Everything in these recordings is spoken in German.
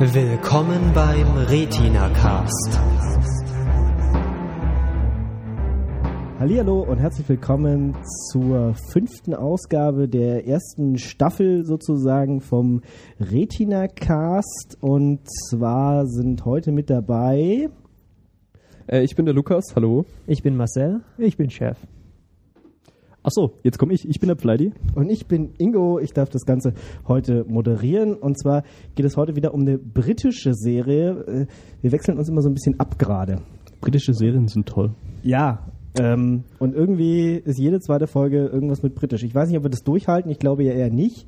Willkommen beim Retina Cast. Hallihallo und herzlich willkommen zur fünften Ausgabe der ersten Staffel sozusagen vom Retina Cast. Und zwar sind heute mit dabei. Äh, ich bin der Lukas, hallo. Ich bin Marcel. Ich bin Chef. Achso, jetzt komme ich. Ich bin der Pleidi. Und ich bin Ingo. Ich darf das Ganze heute moderieren. Und zwar geht es heute wieder um eine britische Serie. Äh, Wir wechseln uns immer so ein bisschen ab gerade. Britische Serien sind toll. Ja, ähm, und irgendwie ist jede zweite Folge irgendwas mit britisch. Ich weiß nicht, ob wir das durchhalten. Ich glaube ja eher nicht.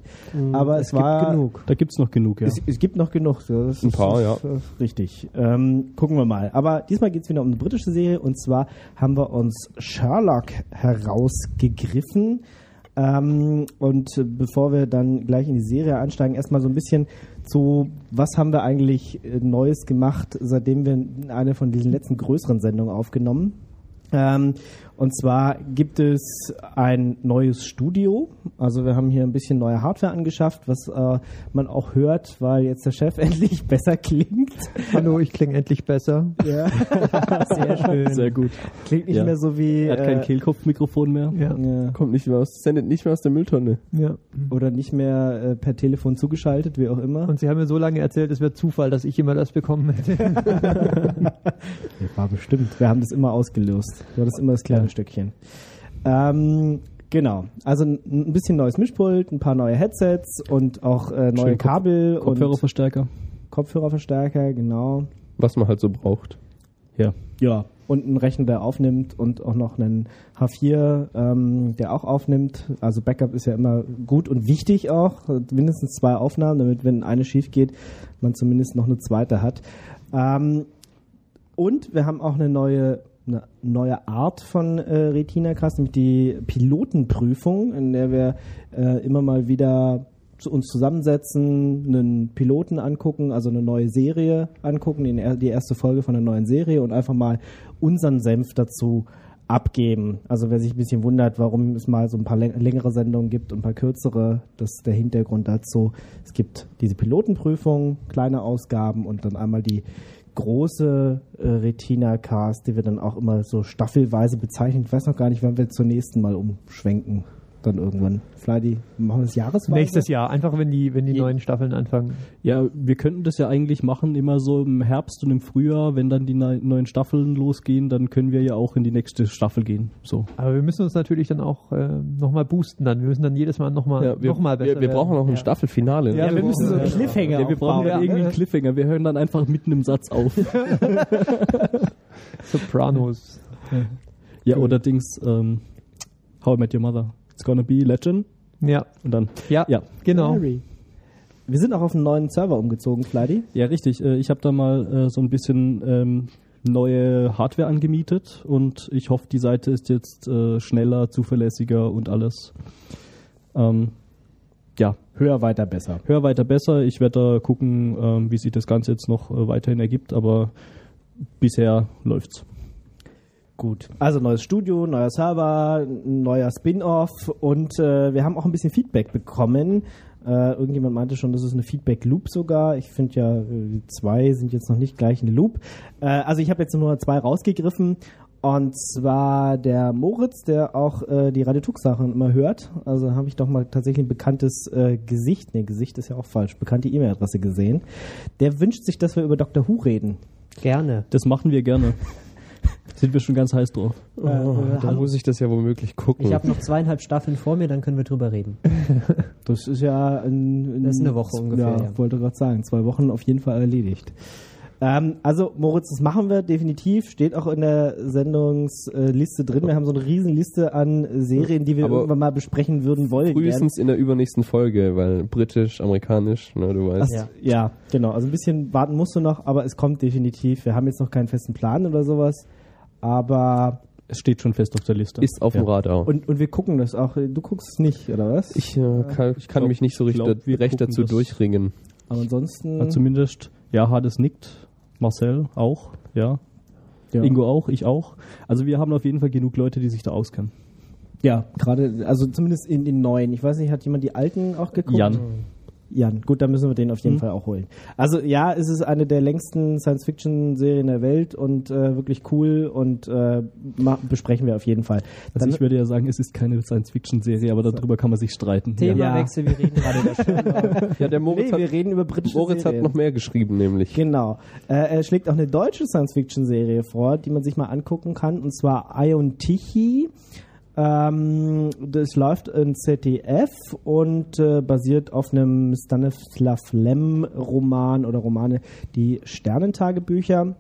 Aber es, es gibt war genug. Da gibt's noch genug, ja. Es, es gibt noch genug. Das Ein paar, ist, äh, Richtig. Ähm, gucken wir mal. Aber diesmal geht es wieder um eine britische Serie. Und zwar haben wir uns Sherlock herausgegriffen. Ähm, und bevor wir dann gleich in die Serie einsteigen, erstmal so ein bisschen zu, was haben wir eigentlich äh, Neues gemacht, seitdem wir eine von diesen letzten größeren Sendungen aufgenommen. Ähm, und zwar gibt es ein neues Studio. Also wir haben hier ein bisschen neue Hardware angeschafft, was äh, man auch hört, weil jetzt der Chef endlich besser klingt. Hallo, ich klinge endlich besser. Ja. Sehr schön. Sehr gut. Klingt nicht Ja. mehr so wie Er hat kein äh, Kehlkopfmikrofon mehr. Ja. ja, Kommt nicht mehr aus, sendet nicht mehr aus der Mülltonne. ja. oder nicht mehr äh, per Telefon zugeschaltet, wie auch immer. Und Sie haben mir so lange erzählt, es wäre Zufall, dass ich immer das bekommen hätte. Ja, war bestimmt. Wir haben das immer ausgelöst. War das immer das kleine Stückchen. Ähm, genau. Also ein bisschen neues Mischpult, ein paar neue Headsets und auch äh, neue Schön Kopf- Kabel und Kopfhörerverstärker. Kopfhörerverstärker, genau. Was man halt so braucht. Ja. Ja. Und ein Rechner, der aufnimmt und auch noch einen H4, ähm, der auch aufnimmt. Also Backup ist ja immer gut und wichtig auch. Mindestens zwei Aufnahmen, damit, wenn eine schief geht, man zumindest noch eine zweite hat. Ähm, und wir haben auch eine neue, eine neue Art von äh, Retina Cast, nämlich die Pilotenprüfung, in der wir äh, immer mal wieder zu uns zusammensetzen, einen Piloten angucken, also eine neue Serie angucken, die erste Folge von einer neuen Serie und einfach mal unseren Senf dazu abgeben. Also wer sich ein bisschen wundert, warum es mal so ein paar läng- längere Sendungen gibt und ein paar kürzere, das ist der Hintergrund dazu. Es gibt diese Pilotenprüfung, kleine Ausgaben und dann einmal die große äh, Retina-Cast, die wir dann auch immer so staffelweise bezeichnen. Ich weiß noch gar nicht, wann wir zur nächsten Mal umschwenken. Dann irgendwann. Flydi, machen wir das jahresweise? Nächstes Jahr, einfach wenn die, wenn die Je- neuen Staffeln anfangen. Ja, wir könnten das ja eigentlich machen, immer so im Herbst und im Frühjahr, wenn dann die neu- neuen Staffeln losgehen, dann können wir ja auch in die nächste Staffel gehen. So. Aber wir müssen uns natürlich dann auch äh, nochmal boosten dann. Wir müssen dann jedes Mal nochmal Ja, wir, noch mal besser wir, wir brauchen auch ein Ja. Staffelfinale. ne? Ja, wir müssen so einen Cliffhanger Ja, wir brauchen dann irgendwie einen Cliffhanger. Wir hören dann einfach mitten im Satz auf. Sopranos. ja, oder Dings, ähm, How I Met Your Mother. It's gonna be Legend. Ja, Und dann, ja, ja. genau. Harry. Wir sind auch auf einen neuen Server umgezogen, Flydi. Ja, richtig. Äh, Ich habe da mal äh, so ein bisschen ähm, neue Hardware angemietet und ich hoffe, die Seite ist jetzt äh, schneller, zuverlässiger und alles. Ähm, ja, Höher, weiter, besser. hör weiter besser. Ich werde da gucken, ähm, wie sich das Ganze jetzt noch weiterhin ergibt, aber bisher läuft's. Gut. Also neues Studio, neuer Server, ein neuer Spin-off und äh, wir haben auch ein bisschen Feedback bekommen. Äh, irgendjemand meinte schon, das ist eine Feedback-Loop sogar. Ich finde ja, äh, die zwei sind jetzt noch nicht gleich eine Loop. Äh, also ich habe jetzt nur zwei rausgegriffen. Und zwar der Moritz, der auch äh, die Radiotux-Sachen immer hört. Also habe ich doch mal tatsächlich ein bekanntes äh, Gesicht, nee, Gesicht ist ja auch falsch, bekannte E-Mail-Adresse gesehen. Der wünscht sich, dass wir über Dr. Who reden. Gerne. Das machen wir gerne. Sind wir schon ganz heiß drauf. Äh, Oh, äh, muss ich das ja womöglich gucken. Ich habe noch zweieinhalb Staffeln vor mir, dann können wir drüber reden. Das ist ja ein, ein, Das ist eine Woche ungefähr, Ja, ja. wollte gerade sagen, zwei Wochen auf jeden Fall erledigt. Ähm, also Moritz, das machen wir definitiv. Steht auch in der Sendungsliste drin. Wir haben so eine Riesenliste an Serien, die wir Aber irgendwann mal besprechen würden wollen. Frühestens in der übernächsten Folge, weil britisch, amerikanisch, ne, du weißt. gern. ja. ja, genau. Also ein bisschen warten musst du noch, aber es kommt definitiv. Wir haben jetzt noch keinen festen Plan oder sowas. Aber Es steht schon fest auf der Liste. Ist auf dem Ja. Radar. und, und wir gucken das auch. Du guckst es nicht, oder was? ich, äh, kann, ich kann glaub- mich nicht so ich richtig glaub, wir recht dazu das- durchringen. aber ansonsten. Ja, zumindest, ja, Hades nickt. Marcel auch, ja. ja. Ingo auch, ich auch. Also wir haben auf jeden Fall genug Leute, die sich da auskennen. Ja, gerade, also zumindest in den neuen. Ich weiß nicht, hat jemand die alten auch geguckt? Jan. Jan. Gut, dann müssen wir den auf jeden Mhm. Fall auch holen. Also ja, es ist eine der längsten Science-Fiction-Serien der Welt und äh, wirklich cool und äh, besprechen wir auf jeden Fall. Also Dann- ich würde ja sagen, es ist keine Science-Fiction-Serie, aber darüber kann man sich streiten. Ja. Themawechsel, wir reden gerade über. Ja, der Moritz, nee, wir hat, reden über britische Moritz hat noch mehr geschrieben, nämlich. Genau. Äh, er schlägt auch eine deutsche Science-Fiction-Serie vor, die man sich mal angucken kann, und zwar Ion Tichy. Ähm, das läuft in ZDF und äh, basiert auf einem Stanislav Lem-Roman oder Romane, die Sternentagebücher.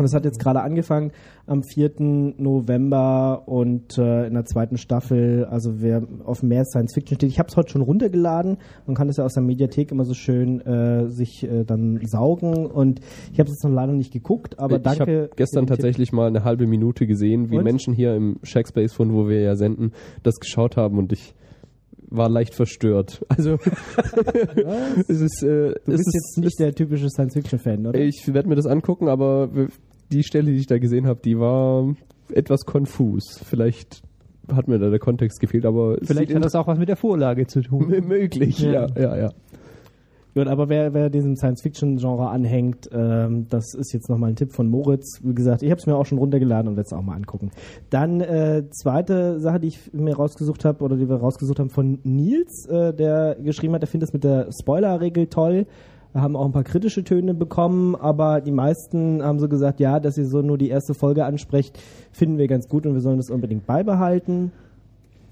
Und es hat jetzt gerade angefangen am 4. November und äh, in der zweiten Staffel, also wer auf mehr Science Fiction steht, ich habe es heute schon runtergeladen. Man kann es ja aus der Mediathek immer so schön äh, sich äh, dann saugen und ich habe es jetzt noch leider nicht geguckt, aber ich danke. habe gestern den Tipp. tatsächlich mal eine halbe Minute gesehen, wie Und? Menschen hier im Shackspace, von wo wir ja senden, das geschaut haben und ich war leicht verstört. Also es ist, äh, Du es bist ist, jetzt nicht der typische Science Fiction Fan, oder? Ich werde mir das angucken, aber die Stelle, die ich da gesehen habe, die war etwas konfus. Vielleicht hat mir da der Kontext gefehlt, aber es Vielleicht hat das auch was mit der Vorlage zu tun. möglich. Ja, ja, ja. Gut, aber wer, wer diesem Science-Fiction-Genre anhängt, ähm, das ist jetzt nochmal ein Tipp von Moritz. Wie gesagt, ich habe es mir auch schon runtergeladen und werde es auch mal angucken. Dann äh, zweite Sache, die ich mir rausgesucht habe oder die wir rausgesucht haben von Nils, äh, der geschrieben hat, er findet es mit der Spoiler-Regel toll. Wir haben auch ein paar kritische Töne bekommen, aber die meisten haben so gesagt, ja, dass ihr so nur die erste Folge ansprecht, finden wir ganz gut und wir sollen das unbedingt beibehalten.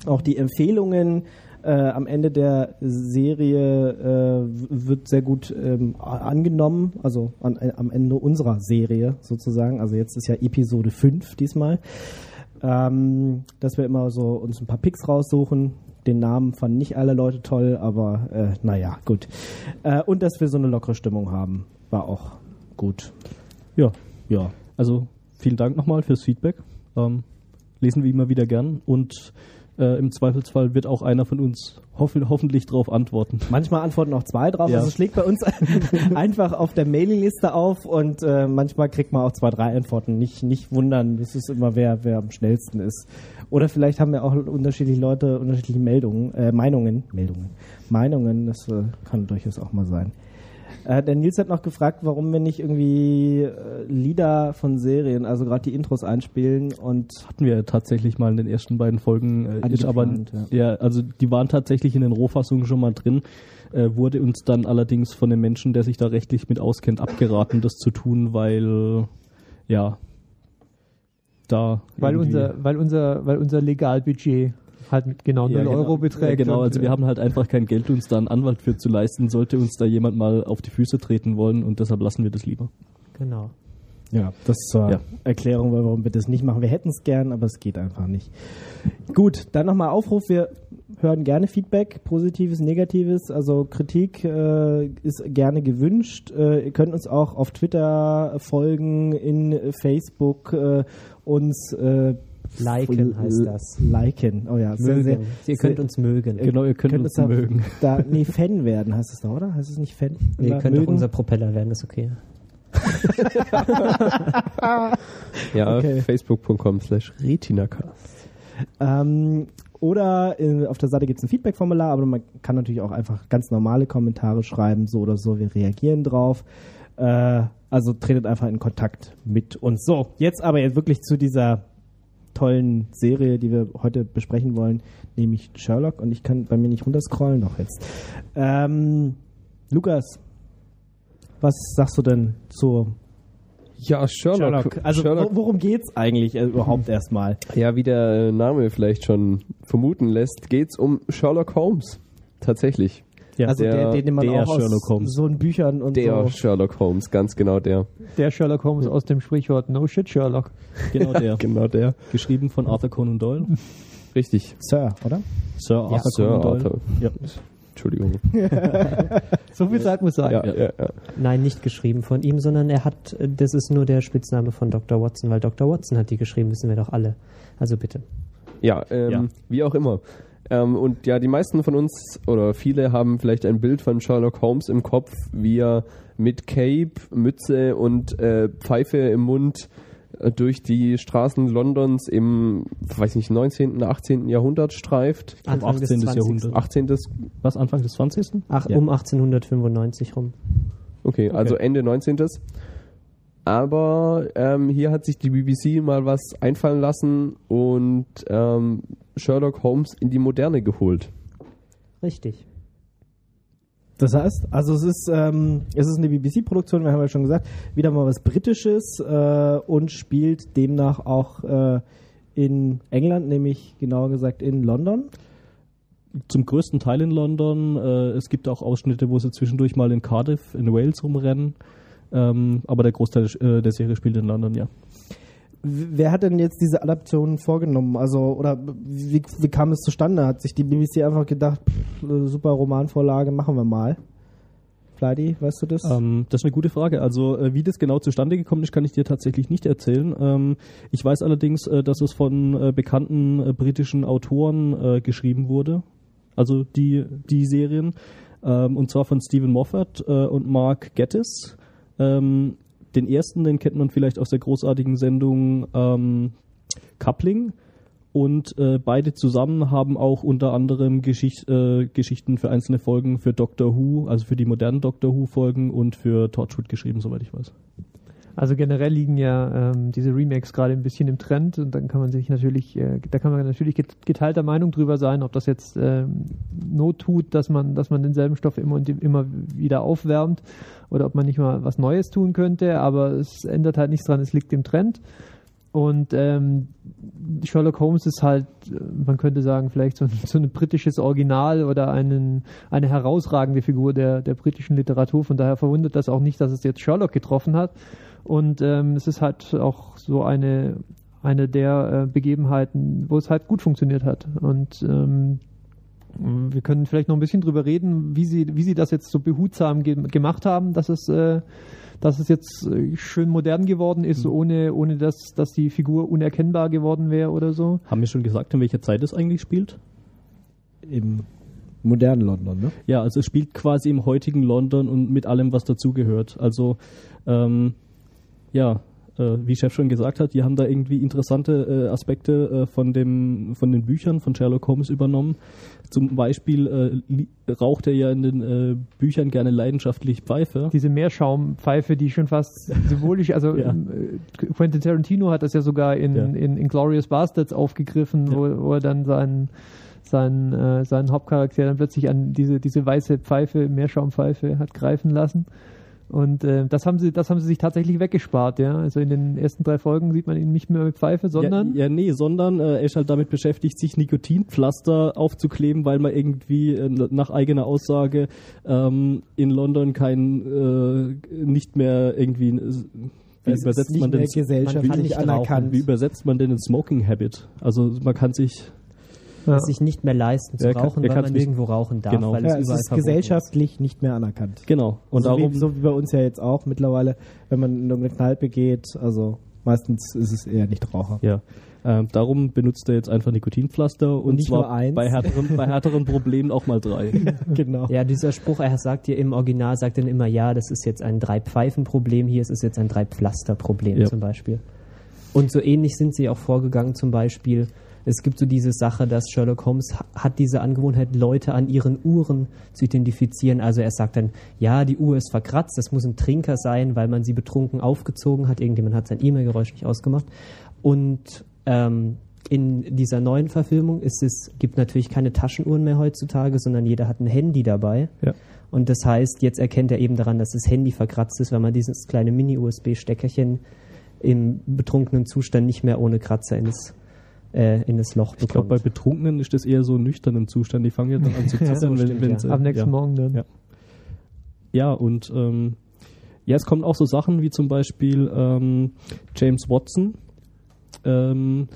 Auch die Empfehlungen äh, am Ende der Serie äh, wird sehr gut ähm, angenommen, also an, äh, am Ende unserer Serie sozusagen. Also jetzt ist ja Episode 5 diesmal. Ähm, dass wir immer so uns ein paar Picks raussuchen. Den Namen fanden nicht alle Leute toll, aber äh, naja, gut. Äh, und dass wir so eine lockere Stimmung haben, war auch gut. Ja, Ja. also vielen Dank nochmal fürs Feedback. Ähm, lesen wir immer wieder gern und äh, im Zweifelsfall wird auch einer von uns hoff hoffentlich darauf antworten. Manchmal antworten auch zwei drauf. Ja. Also es schlägt bei uns einfach auf der Mailingliste auf und äh, manchmal kriegt man auch zwei, drei Antworten. Nicht, nicht wundern, das ist immer wer, wer am schnellsten ist. Oder vielleicht haben wir auch unterschiedliche Leute unterschiedliche Meldungen, äh, Meinungen, Meldungen, Meinungen, das äh, kann durchaus auch mal sein. Äh, der Nils hat noch gefragt, warum wir nicht irgendwie äh, Lieder von Serien, also gerade die Intros einspielen und Hatten wir tatsächlich mal in den ersten beiden Folgen, äh, ist aber Angeplant, ja. also die waren tatsächlich in den Rohfassungen schon mal drin, äh, wurde uns dann allerdings von dem Menschen, der sich da rechtlich mit auskennt, abgeraten, das zu tun, weil ja da Weil irgendwie- unser, weil unser, weil unser Legalbudget halt mit genau 0 Ja, genau. Euro Ja, beträgt. genau, und, also wir äh, haben halt einfach kein Geld, uns da einen Anwalt für zu leisten, sollte uns da jemand mal auf die Füße treten wollen und deshalb lassen wir das lieber. Genau. Ja, das zur Ja. Erklärung, warum wir das nicht machen. Wir hätten es gern, aber es geht einfach nicht. Gut, dann nochmal Aufruf. Wir hören gerne Feedback, positives, negatives. Also Kritik äh, ist gerne gewünscht. Äh, ihr könnt uns auch auf Twitter folgen, in Facebook äh, uns äh, Liken heißt das. Liken. Oh ja, sehr, sehr. Ihr könnt uns mögen. Genau, ihr könnt uns es da, mögen. Da, nee, Fan werden heißt es da, oder? Heißt es nicht Fan? Nee, ihr könnt auch mögen? unser Propeller werden, ist okay. Ja, Okay. facebook.com slash retinacast. Ähm, oder äh, auf der Seite gibt es ein Feedback-Formular, aber man kann natürlich auch einfach ganz normale Kommentare schreiben, so oder so, wir reagieren drauf. Äh, also tretet einfach in Kontakt mit uns. So, jetzt aber jetzt wirklich zu dieser tollen Serie, die wir heute besprechen wollen, nämlich Sherlock. Und ich kann bei mir nicht runterscrollen, doch jetzt. Ähm, Lukas, was sagst du denn zu Ja, Sherlock. Sherlock? Also Sherlock wo- worum geht's eigentlich äh, überhaupt erstmal? Ja, wie der Name vielleicht schon vermuten lässt, geht's um Sherlock Holmes. Tatsächlich. Ja, also der, der- den, den man der auch Sherlock aus Holmes. so in Büchern und Der so. Sherlock Holmes, ganz genau der. der Sherlock Holmes aus dem Sprichwort No Shit Sherlock. genau der. Genau der. Geschrieben von Arthur Conan Doyle. Richtig. Sir, oder? Sir Arthur Sir Conan Doyle. Arthur. Ja. Entschuldigung. So viel Zeit muss sein. Ja, ja, ja. Nein, nicht geschrieben von ihm, sondern er hat, äh, das ist nur der Spitzname von Dr. Watson, weil Dr. Watson hat die geschrieben, wissen wir doch alle. Also bitte. Ja, ähm, Ja. wie auch immer. Ähm, und ja, die meisten von uns oder viele haben vielleicht ein Bild von Sherlock Holmes im Kopf, wie er mit Cape, Mütze und äh, Pfeife im Mund äh, durch die Straßen Londons im, weiß nicht, 19., 18. Jahrhundert streift. Anfang des 18. 20. Jahrhundert. 18. Was, Anfang des 20.? Ach, Ja. Um 1895 rum. Okay, also Ende 19. Aber ähm, hier hat sich die BBC mal was einfallen lassen und ähm, Sherlock Holmes in die Moderne geholt. Richtig. Das heißt, also es ist, ähm, es ist eine BBC-Produktion, wir haben ja schon gesagt, wieder mal was Britisches äh, und spielt demnach auch äh, in England, nämlich genauer gesagt in London. Zum größten Teil in London. Äh, es gibt auch Ausschnitte, wo sie zwischendurch mal in Cardiff, in Wales rumrennen. Ähm, aber der Großteil äh, der Serie spielt in London, ja. Wer hat denn jetzt diese Adaption vorgenommen? Also, oder wie, wie kam es zustande? Hat sich die BBC einfach gedacht, pff, super Romanvorlage, machen wir mal? Fleidy, weißt du das? Ähm, das ist eine gute Frage. Also äh, wie das genau zustande gekommen ist, kann ich dir tatsächlich nicht erzählen. Ähm, ich weiß allerdings, äh, dass es von äh, bekannten britischen Autoren äh, geschrieben wurde. Also die, die Serien. Ähm, und zwar von Stephen Moffat äh, und Mark Gettis. Ähm, den ersten, den kennt man vielleicht aus der großartigen Sendung ähm, Coupling. Und äh, beide zusammen haben auch unter anderem Geschicht, äh, Geschichten für einzelne Folgen für Doctor Who, also für die modernen Doctor Who-Folgen und für Torchwood geschrieben, soweit ich weiß. Also generell liegen ja ähm, diese Remakes gerade ein bisschen im Trend und dann kann man sich natürlich, äh, da kann man natürlich get- geteilter Meinung drüber sein, ob das jetzt ähm, Not tut, dass man, dass man denselben Stoff immer und immer wieder aufwärmt oder ob man nicht mal was Neues tun könnte, aber es ändert halt nichts dran, es liegt im Trend. Und ähm, Sherlock Holmes ist halt, man könnte sagen, vielleicht so ein, so ein britisches Original oder einen, eine herausragende Figur der, der britischen Literatur. Von daher verwundert das auch nicht, dass es jetzt Sherlock getroffen hat. Und ähm, es ist halt auch so eine, eine der äh, Begebenheiten, wo es halt gut funktioniert hat. Und ähm, wir können vielleicht noch ein bisschen drüber reden, wie sie, wie sie das jetzt so behutsam ge gemacht haben, dass es, äh, dass es jetzt äh, schön modern geworden ist, ohne, ohne dass, dass die Figur unerkennbar geworden wäre oder so. Haben wir schon gesagt, in welcher Zeit es eigentlich spielt? Im modernen London, ne? Ja, also es spielt quasi im heutigen London und mit allem, was dazugehört. Also ähm, ja, äh, wie Chef schon gesagt hat, die haben da irgendwie interessante äh, Aspekte äh, von dem von den Büchern von Sherlock Holmes übernommen. Zum Beispiel äh, raucht er ja in den äh, Büchern gerne leidenschaftlich Pfeife. Diese Meerschaumpfeife, die schon fast symbolisch, also Ja. ähm, äh, Quentin Tarantino hat das ja sogar in, Ja. in, in Glorious Bastards aufgegriffen, Ja. wo, wo er dann seinen, seinen, äh, seinen Hauptcharakter dann plötzlich an diese, diese weiße Pfeife, Meerschaumpfeife hat greifen lassen. Und äh, das haben sie, das haben sie sich tatsächlich weggespart, ja. Also in den ersten drei Folgen sieht man ihn nicht mehr mit Pfeife, sondern ja, ja, nee, sondern äh, er ist halt damit beschäftigt, sich Nikotinpflaster aufzukleben, weil man irgendwie äh, nach eigener Aussage ähm, in London kein äh, nicht mehr irgendwie äh, wie Es ist übersetzt nicht man denn gesellschaftlich man kann nicht anerkannt. wie übersetzt man denn ein Smoking Habit? Also man kann sich ja. Es sich nicht mehr leisten zu Er kann- rauchen, er weil man nirgendwo rauchen darf, Genau. weil es Ja, es überall ist gesellschaftlich nicht mehr anerkannt. genau und so, darum wie, so wie bei uns ja jetzt auch mittlerweile, wenn man in irgendeine Kneipe geht, also meistens ist es eher nicht Raucher. ja ähm, darum benutzt er jetzt einfach Nikotinpflaster und, nicht zwar nur eins. bei härteren bei härteren Problemen auch mal drei. genau. Ja, dieser Spruch, er sagt dir im Original, sagt dann immer, ja, das ist jetzt ein Drei-Pfeifen-Problem, hier ist es jetzt ein Drei-Pflaster-Problem Ja. zum Beispiel. Und so ähnlich sind sie auch vorgegangen, zum Beispiel, es gibt so diese Sache, dass Sherlock Holmes ha- hat diese Angewohnheit, Leute an ihren Uhren zu identifizieren. Also er sagt dann, ja, die Uhr ist verkratzt, das muss ein Trinker sein, weil man sie betrunken aufgezogen hat. Irgendjemand hat sein E-Mail-Geräusch nicht ausgemacht. Und ähm, in dieser neuen Verfilmung ist es, gibt natürlich keine Taschenuhren mehr heutzutage, sondern jeder hat ein Handy dabei. Ja. Und das heißt, jetzt erkennt er eben daran, dass das Handy verkratzt ist, weil man dieses kleine Mini-USB-Steckerchen im betrunkenen Zustand nicht mehr ohne Kratzer in das, äh, in das Loch Ich glaube, bei bekommt. Betrunkenen ist das eher so nüchtern im Zustand. Die fangen ja dann an zu zittern, wenn, stimmt, wenn ja. sie, Am nächsten ja. Morgen dann. Ja. Ja, und ähm, ja, es kommen auch so Sachen wie zum Beispiel ähm, James Watson, ähm,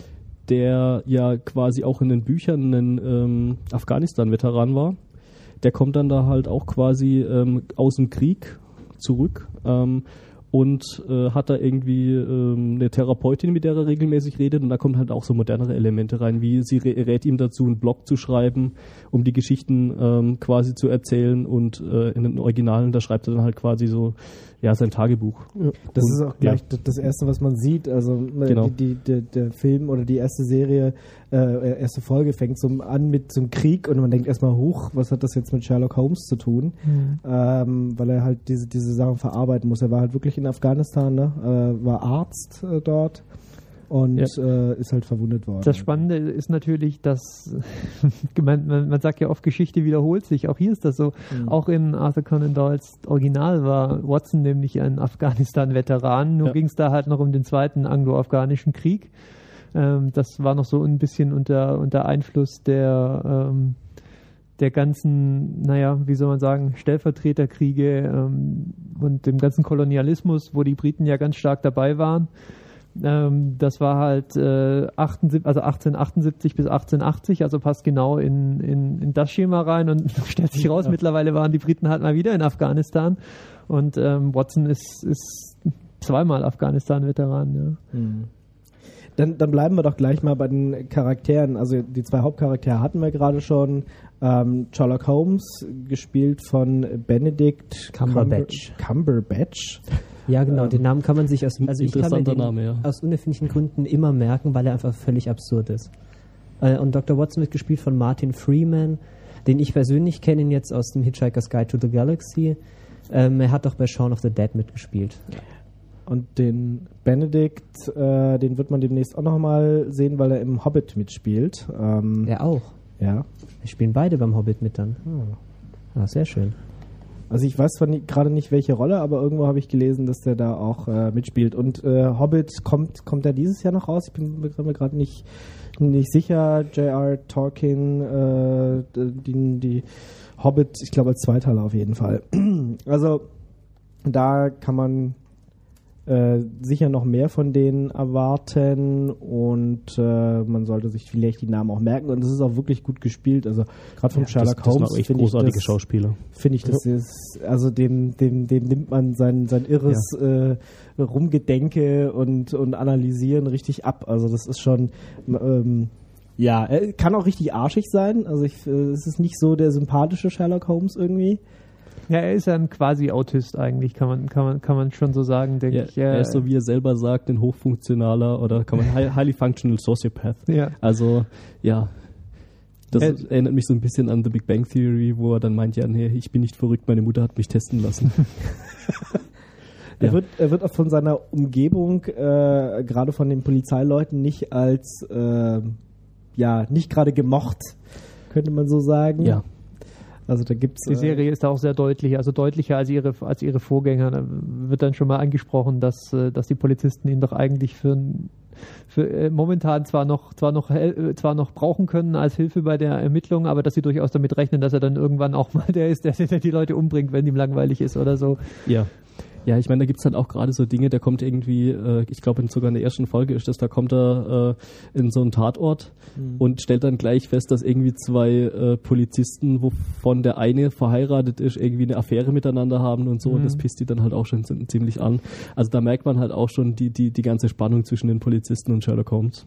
der ja quasi auch in den Büchern ein ähm, Afghanistan-Veteran war. Der kommt dann da halt auch quasi ähm, aus dem Krieg zurück ähm, und äh, hat da irgendwie ähm, eine Therapeutin, mit der er regelmäßig redet. Und da kommen halt auch so modernere Elemente rein, wie sie rä- rät ihm dazu, einen Blog zu schreiben, um die Geschichten ähm, quasi zu erzählen. Und äh, in den Originalen, da schreibt er dann halt quasi so ja sein Tagebuch. Das Und- ist auch gleich d- das erste, was man sieht. Also äh, Genau. die, die, der, der Film oder die erste Serie, äh, erste Folge fängt so an mit so einem Krieg und man denkt erstmal, hoch, was hat das jetzt mit Sherlock Holmes zu tun? Ähm, weil er halt diese, diese Sachen verarbeiten muss. Er war halt wirklich in Afghanistan, ne? äh, war Arzt äh, dort und Ja. äh, ist halt verwundet worden. Das Spannende ist natürlich, dass man, man, sagt ja oft, Geschichte wiederholt sich. Auch hier ist das so. Mhm. Auch in Arthur Conan Doyles Original war Watson nämlich ein Afghanistan-Veteran. Nur Ja. ging es da halt noch um den zweiten anglo-afghanischen Krieg. Ähm, das war noch so ein bisschen unter, unter Einfluss der, ähm, der ganzen, naja, wie soll man sagen, Stellvertreterkriege ähm, und dem ganzen Kolonialismus, wo die Briten ja ganz stark dabei waren. Ähm, das war halt äh, 78, also 1878 bis 1880, also passt genau in, in, in das Schema rein und stellt sich raus, mittlerweile waren die Briten halt mal wieder in Afghanistan und ähm, Watson ist, ist zweimal Afghanistan-Veteran. Ja. Mhm. Dann, dann bleiben wir doch gleich mal bei den Charakteren. Also die zwei Hauptcharaktere hatten wir gerade schon. Ähm, Sherlock Holmes, gespielt von Benedict Cumberbatch. Cumber Cumberbatch. Ja, genau, den Namen kann man sich aus, also ich kann den Name, ja. aus unerfindlichen Gründen immer merken, weil er einfach völlig absurd ist. Äh, Und Dr. Watson wird gespielt von Martin Freeman, den ich persönlich kenne jetzt aus dem Hitchhiker's Guide to the Galaxy. Ähm, er hat auch bei Shaun of the Dead mitgespielt. Und den Benedict, äh, den wird man demnächst auch nochmal sehen, weil er im Hobbit mitspielt. Ähm, Er auch. ja. Wir spielen beide beim Hobbit mit dann. Ah, sehr schön. Also ich weiß zwar gerade nicht welche Rolle, aber irgendwo habe ich gelesen, dass der da auch äh, mitspielt. Und äh, Hobbit kommt kommt er dieses Jahr noch raus? Ich bin mir gerade nicht nicht sicher. J.R. Tolkien, äh, die, die Hobbit, ich glaube als Zweiteiler auf jeden Fall. Also da kann man äh, sicher noch mehr von denen erwarten und äh, man sollte sich vielleicht die Namen auch merken und es ist auch wirklich gut gespielt. Also gerade vom Sherlock das, Holmes finde ich großartige das, Schauspieler. finde ich, das ist, also dem, dem, dem nimmt man sein, sein irres äh, Rumgedenke und, und Analysieren richtig ab. Also das ist schon, ähm, ja, er kann auch richtig arschig sein. Also ich, äh, es ist nicht so der sympathische Sherlock Holmes irgendwie. Ja, er ist ein quasi Autist eigentlich, kann man, kann man, kann man schon so sagen, denke Ja, ich. er Äh, ist so, wie er selber sagt, ein hochfunktionaler oder kann man hi- highly functional sociopath. ja. Also, ja. Das Äh, erinnert mich so ein bisschen an The Big Bang Theory, wo er dann meint, ja, nee, ich bin nicht verrückt, meine Mutter hat mich testen lassen. Er, Ja. wird, er wird auch von seiner Umgebung, äh, gerade von den Polizeileuten, nicht als, äh, ja, nicht gerade gemocht, könnte man so sagen. ja. Also da gibt's Die Serie ist da auch sehr deutlich, also deutlicher als ihre, als ihre Vorgänger. Da wird dann schon mal angesprochen, dass, äh, dass die Polizisten ihn doch eigentlich für, für äh, momentan zwar noch, zwar, noch, äh, zwar noch brauchen können als Hilfe bei der Ermittlung, aber dass sie durchaus damit rechnen, dass er dann irgendwann auch mal der ist, der, der die Leute umbringt, wenn ihm langweilig ist oder so. Ja. Ja, ich meine, da gibt's halt auch gerade so Dinge, der kommt irgendwie, äh, ich glaube sogar in der ersten Folge ist das, da kommt er äh, in so einen Tatort und stellt dann gleich fest, dass irgendwie zwei äh, Polizisten, wovon der eine verheiratet ist, irgendwie eine Affäre miteinander haben und so und das pisst die dann halt auch schon zi- ziemlich an. Also da merkt man halt auch schon die, die, die ganze Spannung zwischen den Polizisten und Sherlock Holmes.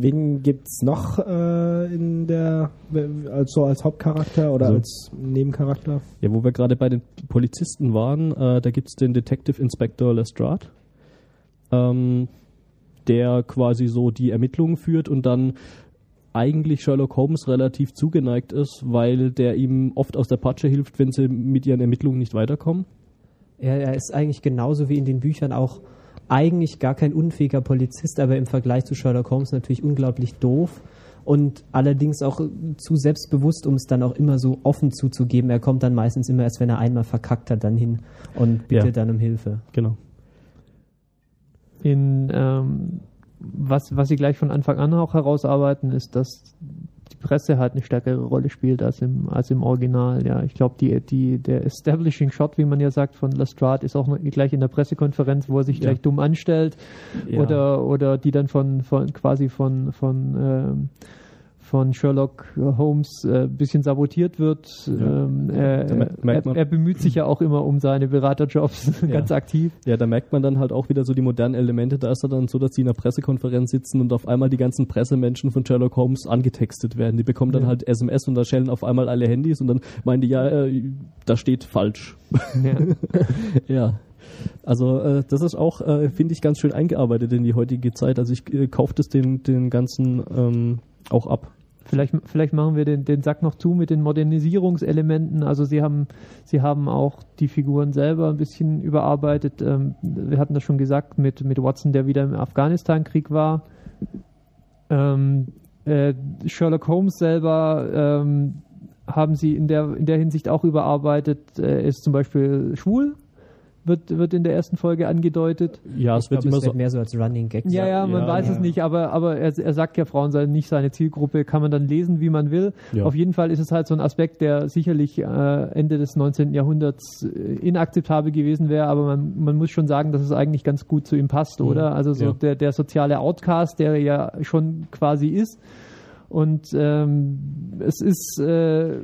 Wen gibt's noch äh, in der also als Hauptcharakter oder Also- als Nebencharakter? Ja, wo wir gerade bei den Polizisten waren, äh, da gibt's den Detective Inspector Lestrade, ähm, der quasi so die Ermittlungen führt und dann eigentlich Sherlock Holmes relativ zugeneigt ist, weil der ihm oft aus der Patsche hilft, wenn sie mit ihren Ermittlungen nicht weiterkommen. Er, er ist eigentlich genauso wie in den Büchern auch eigentlich gar kein unfähiger Polizist, aber im Vergleich zu Sherlock Holmes natürlich unglaublich doof und allerdings auch zu selbstbewusst, um es dann auch immer so offen zuzugeben. Er kommt dann meistens immer erst, wenn er einmal verkackt hat, dann hin und bittet Ja. dann um Hilfe. Genau. In, ähm, was, was sie gleich von Anfang an auch herausarbeiten, ist, dass Presse halt eine stärkere Rolle spielt als im, als im Original. Ja, ich glaube, die, die, der Establishing Shot, wie man ja sagt, von Lestrade ist auch noch gleich in der Pressekonferenz, wo er sich Ja. gleich dumm anstellt Ja. oder, oder die dann von, von quasi von, von, ähm, von Sherlock Holmes ein äh, bisschen sabotiert wird. Ähm, er, Da mer- merkt er, er bemüht sich ja auch immer um seine Beraterjobs ganz aktiv. Ja, da merkt man dann halt auch wieder so die modernen Elemente. Da ist er dann so, dass sie in einer Pressekonferenz sitzen und auf einmal die ganzen Pressemenschen von Sherlock Holmes angetextet werden. Die bekommen dann Ja. halt SMS und da schellen auf einmal alle Handys und dann meinen die, ja, äh, da steht falsch. Ja. Ja. Also äh, das ist auch, äh, finde ich, ganz schön eingearbeitet in die heutige Zeit. Also ich äh, kaufe das den, den ganzen ähm, auch ab. Vielleicht, vielleicht machen wir den, den Sack noch zu mit den Modernisierungselementen. Also sie haben, sie haben auch die Figuren selber ein bisschen überarbeitet. Ähm, wir hatten das schon gesagt mit, mit Watson, der wieder im Afghanistan-Krieg war. Ähm, äh, Sherlock Holmes selber ähm, haben sie in der, in der Hinsicht auch überarbeitet. Er ist zum Beispiel schwul, wird, wird in der ersten Folge angedeutet. Ja, es Ich wird glaube, immer es so. mehr so als Running Gag Ja, sein. ja, man Ja, weiß ja. es nicht, aber, aber er, er sagt ja, Frauen seien nicht seine Zielgruppe, kann man dann lesen, wie man will. Ja. Auf jeden Fall ist es halt so ein Aspekt, der sicherlich äh, Ende des 19. Jahrhunderts äh, inakzeptabel gewesen wäre, aber man, man muss schon sagen, dass es eigentlich ganz gut zu ihm passt, oder? Also so Ja. der, der soziale Outcast, der er ja schon quasi ist. Und ähm, es ist, äh,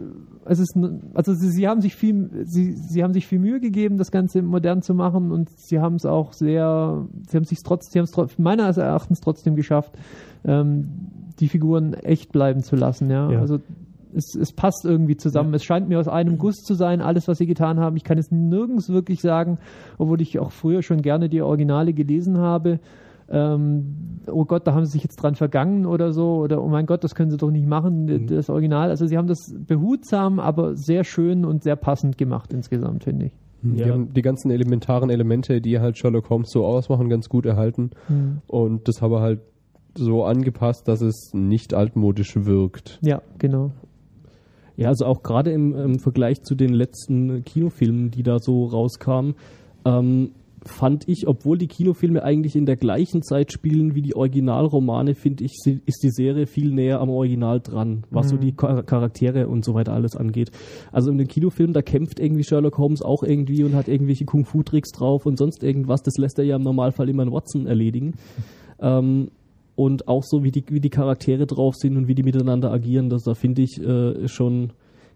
es ist, also sie, sie haben sich viel, sie, sie haben sich viel Mühe gegeben, das Ganze modern zu machen und sie haben es auch sehr, sie haben sich trotz, sie haben es meines Erachtens trotzdem geschafft, ähm, die Figuren echt bleiben zu lassen, ja. Ja. Also es, es passt irgendwie zusammen. Es scheint mir aus einem Guss zu sein, alles, was sie getan haben. Ich kann es nirgends wirklich sagen, obwohl ich auch früher schon gerne die Originale gelesen habe. Ähm, oh Gott, da haben sie sich jetzt dran vergangen oder so, oder oh mein Gott, das können sie doch nicht machen, das Original. Also sie haben das behutsam, aber sehr schön und sehr passend gemacht insgesamt, finde ich. Die Ja. haben die ganzen elementaren Elemente, die halt Sherlock Holmes so ausmachen, ganz gut erhalten. Und das habe halt so angepasst, dass es nicht altmodisch wirkt. Ja, genau. Ja, also auch gerade im, im Vergleich zu den letzten Kinofilmen, die da so rauskamen, ähm, fand ich, obwohl die Kinofilme eigentlich in der gleichen Zeit spielen wie die Originalromane, finde ich, ist die Serie viel näher am Original dran, was so die Char- Charaktere und so weiter alles angeht. Also in den Kinofilmen, da kämpft irgendwie Sherlock Holmes auch irgendwie und hat irgendwelche Kung-Fu-Tricks drauf und sonst irgendwas. Das lässt er ja im Normalfall immer in Watson erledigen. Ähm, und auch so, wie die, wie die Charaktere drauf sind und wie die miteinander agieren, das, da finde ich äh, schon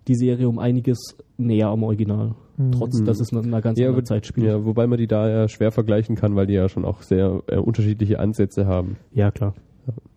die Serie um einiges näher am Original. Trotz, dass es in einer ganz Ja, anderen Zeit spielt. Ja, wobei man die da ja schwer vergleichen kann, weil die ja schon auch sehr äh, unterschiedliche Ansätze haben. ja klar.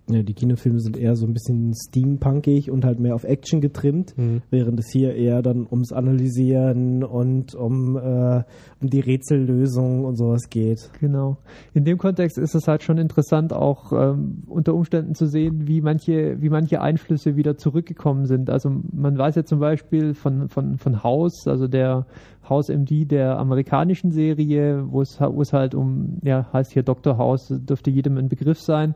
Ja, die Kinofilme sind eher so ein bisschen steampunkig und halt mehr auf Action getrimmt, Mhm. während es hier eher dann ums Analysieren und um, äh, um die Rätsellösung und sowas geht. Genau. In dem Kontext ist es halt schon interessant, auch ähm, unter Umständen zu sehen, wie manche, wie manche Einflüsse wieder zurückgekommen sind. Also man weiß ja zum Beispiel von, von, von House, also der House MD der amerikanischen Serie, wo es, wo es halt um, ja, heißt hier Dr. House, dürfte jedem ein Begriff sein,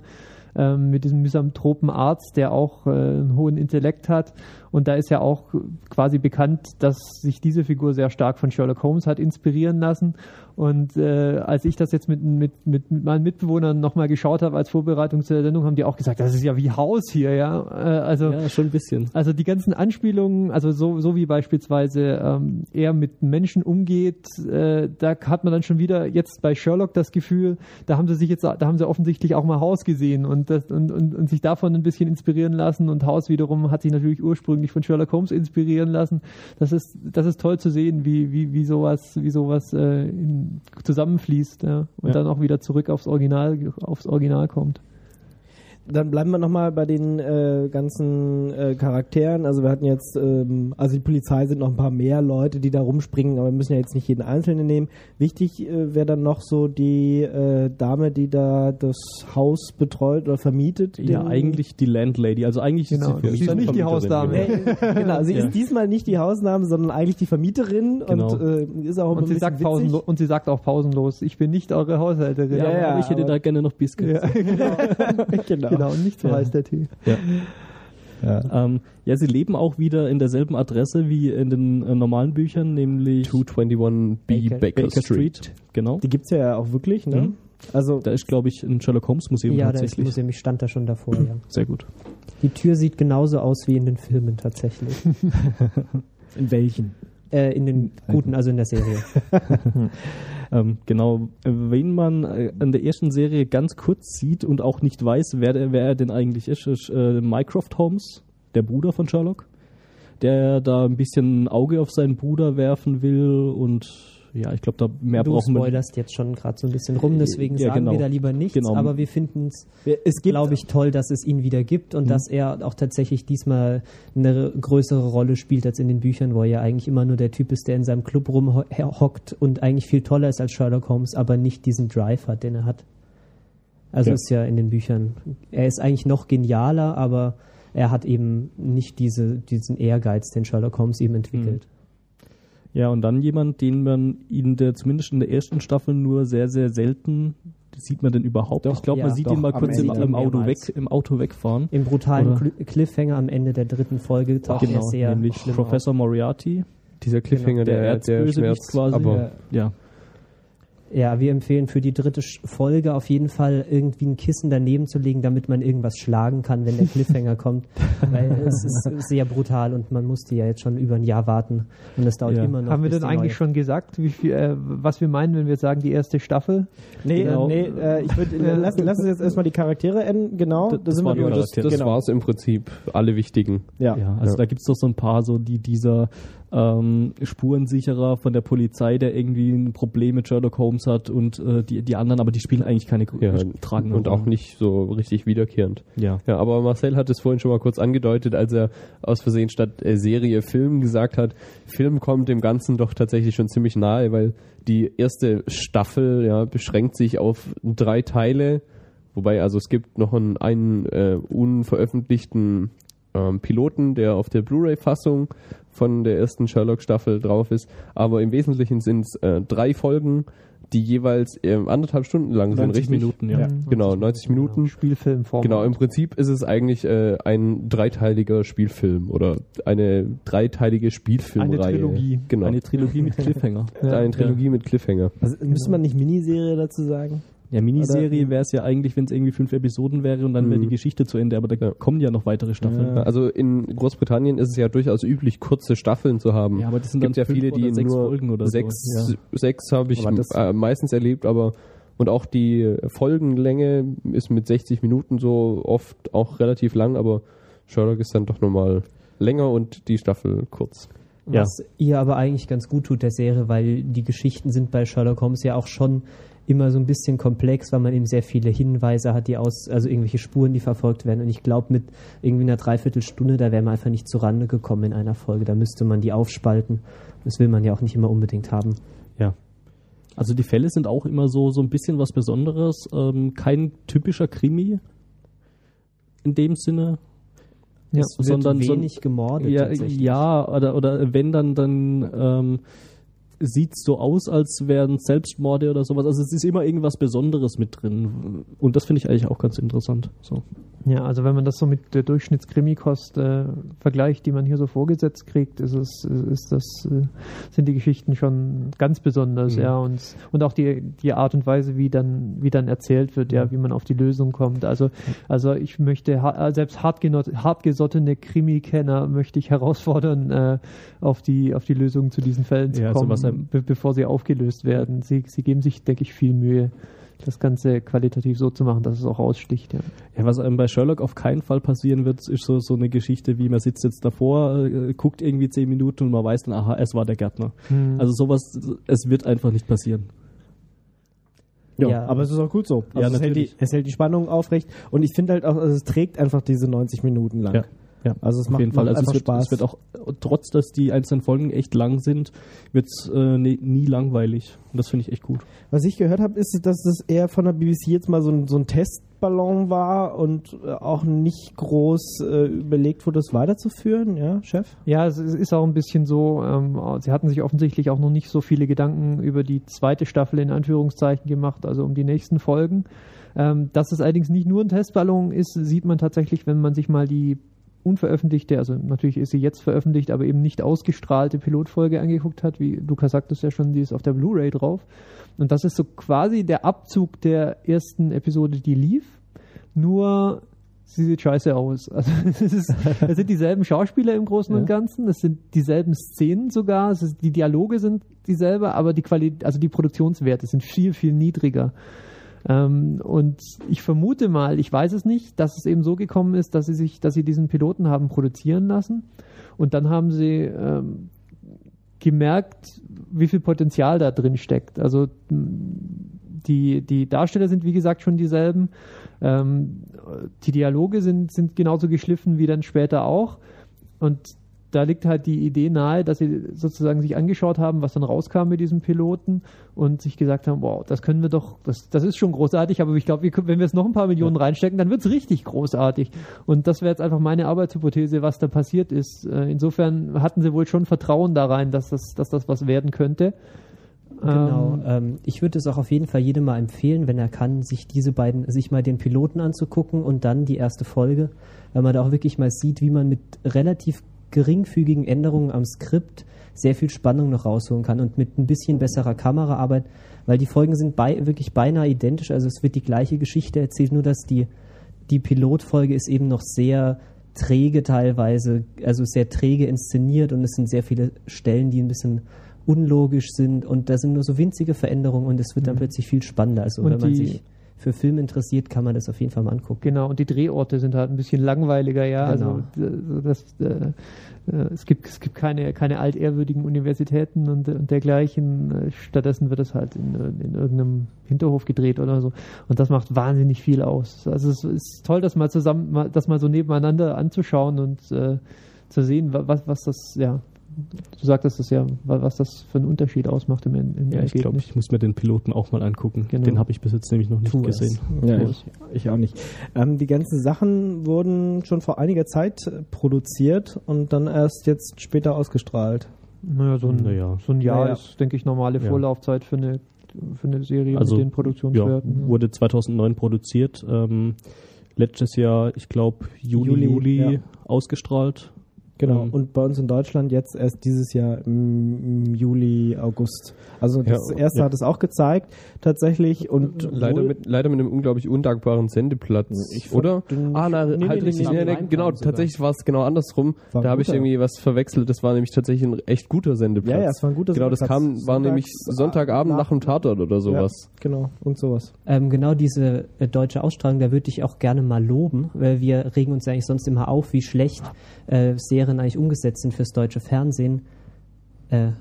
ähm, mit diesem misanthropen Arzt, der auch äh, einen hohen Intellekt hat. Und da ist ja auch quasi bekannt, dass sich diese Figur sehr stark von Sherlock Holmes hat inspirieren lassen. Und äh, als ich das jetzt mit, mit, mit, mit meinen Mitbewohnern nochmal geschaut habe als Vorbereitung zur Sendung, haben die auch gesagt, das ist ja wie Haus hier, ja. Äh, also Ja, schon ein bisschen. also die ganzen Anspielungen, also so, so wie beispielsweise ähm, er mit Menschen umgeht, äh, da hat man dann schon wieder jetzt bei Sherlock das Gefühl, da haben sie sich jetzt, da haben sie offensichtlich auch mal Haus gesehen und, das, und, und, und sich davon ein bisschen inspirieren lassen und Haus wiederum hat sich natürlich ursprünglich von Sherlock Holmes inspirieren lassen. Das ist, das ist toll zu sehen, wie, wie, wie sowas, wie sowas äh, in, zusammenfließt ja, und Ja. dann auch wieder zurück aufs Original, aufs Original kommt. Dann bleiben wir nochmal bei den äh, ganzen äh, Charakteren. Also wir hatten jetzt, ähm, also die Polizei sind noch ein paar mehr Leute, die da rumspringen, aber wir müssen ja jetzt nicht jeden Einzelnen nehmen. Wichtig äh, wäre dann noch so die äh, Dame, die da das Haus betreut oder vermietet. Ja, eigentlich die Landlady. Also eigentlich Genau. ist sie Sie ist Vermieterin. nicht die Hausdame. Genau, sie Ja. ist diesmal nicht die Hausname, sondern eigentlich die Vermieterin Genau. und äh, ist auch Und sie, sagt und sie sagt auch pausenlos, ich bin nicht eure Haushälterin. Ja, ja. ich hätte aber- da gerne noch Biscuits. Ja, genau. genau. Genau, und nicht so Ja. heißt der Tee. Ähm, ja, sie leben auch wieder in derselben Adresse wie in den äh, normalen Büchern, nämlich 221B Baker- Baker, Baker Street. Street. Genau. Die gibt's ja auch wirklich, ne? Mhm. Also Da ist, glaube ich, ein Sherlock Holmes Museum Ja, da ist tatsächlich. Museum, ich stand da schon davor, ja. Sehr gut. Die Tür sieht genauso aus wie in den Filmen tatsächlich. in welchen? äh, in den guten, also in der Serie. Ähm, genau, äh, wen man äh, in der ersten Serie ganz kurz sieht und auch nicht weiß, wer, der, wer er denn eigentlich ist, ist äh, Mycroft Holmes. der Bruder von Sherlock, der da ein bisschen ein Auge auf seinen Bruder werfen will und ja, ich glaube, da mehr du brauchen wir. spoilerst jetzt schon gerade so ein bisschen rum, deswegen Ja, sagen genau. wir da lieber nichts, Genau. aber wir finden es, glaube ich, toll, dass es ihn wieder gibt und dass er auch tatsächlich diesmal eine größere Rolle spielt als in den Büchern, wo er ja eigentlich immer nur der Typ ist, der in seinem Club rumhockt und eigentlich viel toller ist als Sherlock Holmes, aber nicht diesen Drive hat, den er hat. Also Ja. ist ja in den Büchern, er ist eigentlich noch genialer, aber er hat eben nicht diese, diesen Ehrgeiz, den Sherlock Holmes eben entwickelt. Ja, und dann jemand, den man in der, zumindest in der ersten Staffel nur sehr, sehr selten, sieht man denn überhaupt? Doch, ich glaube, man ja, sieht doch, ihn mal kurz im, im, Auto weg, im Auto wegfahren. Im brutalen Oder- Cl- Cliffhanger am Ende der dritten Folge taucht er sehr Genau, nämlich schlimm Professor Moriarty, Dieser Cliffhanger, der, der, der, Erzbösewicht quasi. Aber ja. Ja, wir empfehlen für die dritte Folge auf jeden Fall irgendwie ein Kissen daneben zu legen, damit man irgendwas schlagen kann, wenn der Cliffhanger kommt. Weil es ist sehr brutal und man musste ja jetzt schon über ein Jahr warten und es dauert Ja. immer noch. Haben wir denn eigentlich neue- schon gesagt, wie viel, äh, was wir meinen, wenn wir sagen, die erste Staffel? nee, Genau. nee äh, ich würde, lass, lass uns jetzt erstmal die Charaktere enden, genau. Das- da das sind waren wir die durch. das, das genau. war's im Prinzip. Alle wichtigen. Ja. Ja, also Ja. da gibt's doch so ein paar, so die dieser ähm, Spurensicherer von der Polizei, der irgendwie ein Problem mit Sherlock Holmes hat und äh, die, die anderen, aber die spielen eigentlich keine Ja, tragende und auch nicht so richtig wiederkehrend. Ja. Ja, aber Marcel hat es vorhin schon mal kurz angedeutet, als er aus Versehen statt äh, Serie Film gesagt hat. Film kommt dem Ganzen doch tatsächlich schon ziemlich nahe, weil die erste Staffel ja, beschränkt sich auf drei Teile, wobei also es gibt noch einen, einen äh, unveröffentlichten ähm, Piloten, der auf der Blu-ray-Fassung von der ersten Sherlock-Staffel drauf ist, aber im Wesentlichen sind es äh, drei Folgen, die jeweils ähm, anderthalb Stunden lang sind, 90 richtig? Minuten, ja. Mhm. Genau, 90 Minuten. Spielfilmform. Genau, im Prinzip ist es eigentlich äh, ein dreiteiliger Spielfilm oder eine dreiteilige Spielfilmreihe. Eine Trilogie. Genau. Eine Trilogie mit Cliffhanger. eine Trilogie mit Cliffhanger. Also, müsste man nicht Miniserie dazu sagen? Ja, Miniserie wäre es ja eigentlich, wenn es irgendwie fünf Episoden wäre und dann wäre Mhm. die Geschichte zu Ende, aber da Ja. kommen ja noch weitere Staffeln. Ja. Also in Großbritannien ist es ja durchaus üblich, kurze Staffeln zu haben. Ja, aber das sind gibt dann ja fünf viele, die oder sechs nur Folgen oder sechs, so. Ja. sechs habe ich äh, meistens erlebt, aber und auch die Folgenlänge ist mit 60 Minuten so oft auch relativ lang, aber Sherlock ist dann doch nochmal länger und die Staffel kurz. Ja. Was ihr aber eigentlich ganz gut tut der Serie, weil die Geschichten sind bei Sherlock Holmes ja auch schon immer so ein bisschen komplex, weil man eben sehr viele Hinweise hat, die aus, also irgendwelche Spuren, die verfolgt werden. Und ich glaube, mit irgendwie einer Dreiviertelstunde, da wäre man einfach nicht zurande gekommen in einer Folge. Da müsste man die aufspalten. Das will man ja auch nicht immer unbedingt haben. Ja. Also die Fälle sind auch immer so, so ein bisschen was Besonderes. Ähm, kein typischer Krimi in dem Sinne. Ja. Sondern Wird so- wenig gemordet Ja, ja oder, oder wenn dann, dann ähm, sieht es so aus, als wären Selbstmorde oder sowas. Also es ist immer irgendwas Besonderes mit drin. Und das finde ich eigentlich auch ganz interessant. So. Ja, also wenn man das so mit der Durchschnittskrimi-Kost äh, vergleicht, die man hier so vorgesetzt kriegt, ist es, ist das, äh, sind die Geschichten schon ganz besonders, Mhm. ja, und, und auch die, die Art und Weise, wie dann, wie dann erzählt wird, ja, wie man auf die Lösung kommt. Also, also ich möchte, ha- selbst hartgesottene Krimi-Kenner möchte ich herausfordern, äh, auf die, auf die Lösung zu diesen Fällen zu Ja, also kommen, was einem- be bevor sie aufgelöst werden. Sie, sie geben sich, denke ich, viel Mühe, das Ganze qualitativ so zu machen, dass es auch aussticht, ja. Ja, was einem bei Sherlock auf keinen Fall passieren wird, ist so, so eine Geschichte, wie man sitzt jetzt davor, äh, guckt irgendwie zehn Minuten und man weiß dann, aha, es war der Gärtner. Mhm. Also sowas, es wird einfach nicht passieren. Ja, Ja. aber es ist auch gut so. Also Ja, es, hält die, es hält die Spannung aufrecht und ich finde halt auch, also es trägt einfach diese 90 Minuten lang. Ja. Ja, Also es auf macht, jeden Fall. Also es wird, Spaß. es wird auch, trotz dass die einzelnen Folgen echt lang sind, wird es äh, nie, nie langweilig. Und das finde ich echt gut. Was ich gehört habe, ist, dass das eher von der BBC jetzt mal so ein, so ein Testballon war und äh, auch nicht groß äh, überlegt wurde, das weiterzuführen, ja, Chef? Ja, es ist ist auch ein bisschen so, ähm, sie hatten sich offensichtlich auch noch nicht so viele Gedanken über die zweite Staffel in Anführungszeichen gemacht, also um die nächsten Folgen. Ähm, dass es allerdings nicht nur ein Testballon ist, sieht man tatsächlich, wenn man sich mal die unveröffentlichte, also natürlich ist sie jetzt veröffentlicht, aber eben nicht ausgestrahlte Pilotfolge angeguckt hat, wie Lukas sagt es ja schon, die ist auf der Blu-ray drauf. Und das ist so quasi der Abzug der ersten Episode, die lief. Nur sie sieht scheiße aus. Also es, ist, es sind dieselben Schauspieler im Großen und Ja. Ganzen, es sind dieselben Szenen sogar, ist, die Dialoge sind dieselbe, aber die Qualität, also die Produktionswerte sind viel, viel niedriger. Ähm, und ich vermute mal, ich weiß es nicht, dass es eben so gekommen ist, dass sie sich, dass sie diesen Piloten haben produzieren lassen und dann haben sie ähm, gemerkt, wie viel Potenzial da drin steckt. Also die, die Darsteller sind wie gesagt schon dieselben. Ähm, die Dialoge sind, sind genauso geschliffen wie dann später auch. Und da liegt halt die Idee nahe, dass sie sozusagen sich angeschaut haben, was dann rauskam mit diesem Piloten und sich gesagt haben, wow, das können wir doch, das, das ist schon großartig, aber ich glaube, wenn wir es noch ein paar Millionen reinstecken, dann wird es richtig großartig. Und das wäre jetzt einfach meine Arbeitshypothese, was da passiert ist. Äh, insofern hatten sie wohl schon Vertrauen da rein, dass das, dass das was werden könnte. Genau. Ähm, ich würde es auch auf jeden Fall jedem mal empfehlen, wenn er kann, sich diese beiden, sich mal den Piloten anzugucken und dann die erste Folge, weil man da auch wirklich mal sieht, wie man mit relativ geringfügigen Änderungen am Skript sehr viel Spannung noch rausholen kann und mit ein bisschen besserer Kameraarbeit, weil die Folgen sind bei, wirklich beinahe identisch, also es wird die gleiche Geschichte erzählt, nur dass die, die Pilotfolge ist eben noch sehr träge teilweise, also sehr träge inszeniert und es sind sehr viele Stellen, die ein bisschen unlogisch sind und da sind nur so winzige Veränderungen und es wird dann Mhm. plötzlich viel spannender. Also Und wenn man sich für Film interessiert, kann man das auf jeden Fall mal angucken. Genau, und die Drehorte sind halt ein bisschen langweiliger, ja. Genau. Also das, äh, äh, es gibt es gibt keine keine altehrwürdigen Universitäten und, und dergleichen. Äh, Stattdessen wird es halt in, in irgendeinem Hinterhof gedreht oder so. Und das macht wahnsinnig viel aus. Also es ist toll, das mal zusammen, das mal so nebeneinander anzuschauen und äh, zu sehen, wa- was was das ja. Du sagtest es ja, wa- was das für einen Unterschied ausmacht im, im Ja, ich glaube, Ergebnis. ich muss mir den Piloten auch mal angucken. Genau. Den habe ich bis jetzt nämlich noch nicht Tu es. gesehen. Ja, ich, ich auch nicht. Ähm, die ganzen Sachen wurden schon vor einiger Zeit äh, produziert und dann erst jetzt später ausgestrahlt. Naja, so ein, Naja. so ein Jahr Naja. ist, denke ich, normale Ja. Vorlaufzeit für eine, für eine Serie Also, mit den Ja, Produktionswerten. wurde 2009 produziert. Ähm, letztes Jahr, ich glaube, Juli, Juli, Juli, ja. ausgestrahlt. Genau. Ähm, und bei uns in Deutschland jetzt erst dieses Jahr im, Juli, August. Also das Ja, erste ja. hat es auch gezeigt, tatsächlich. Und Leider wohl- mit, leider mit einem unglaublich undankbaren Sendeplatz, Ich oder? ah, na, Nee, halt nee, richtig. nee, Nee, genau, tatsächlich war es genau andersrum. War Da habe ich irgendwie was verwechselt. Das war nämlich tatsächlich ein echt guter Sendeplatz. ja, ja, es war ein guter Genau, das Sendeplatz. kam, war Sonntags- nämlich Sonntagabend nach dem Tatort oder sowas. Ja, genau, und sowas. Ähm, genau diese äh, deutsche Ausstrahlung, da würde ich auch gerne mal loben, weil wir regen uns ja eigentlich sonst immer auf, wie schlecht äh, Serien eigentlich umgesetzt sind fürs deutsche Fernsehen. Äh,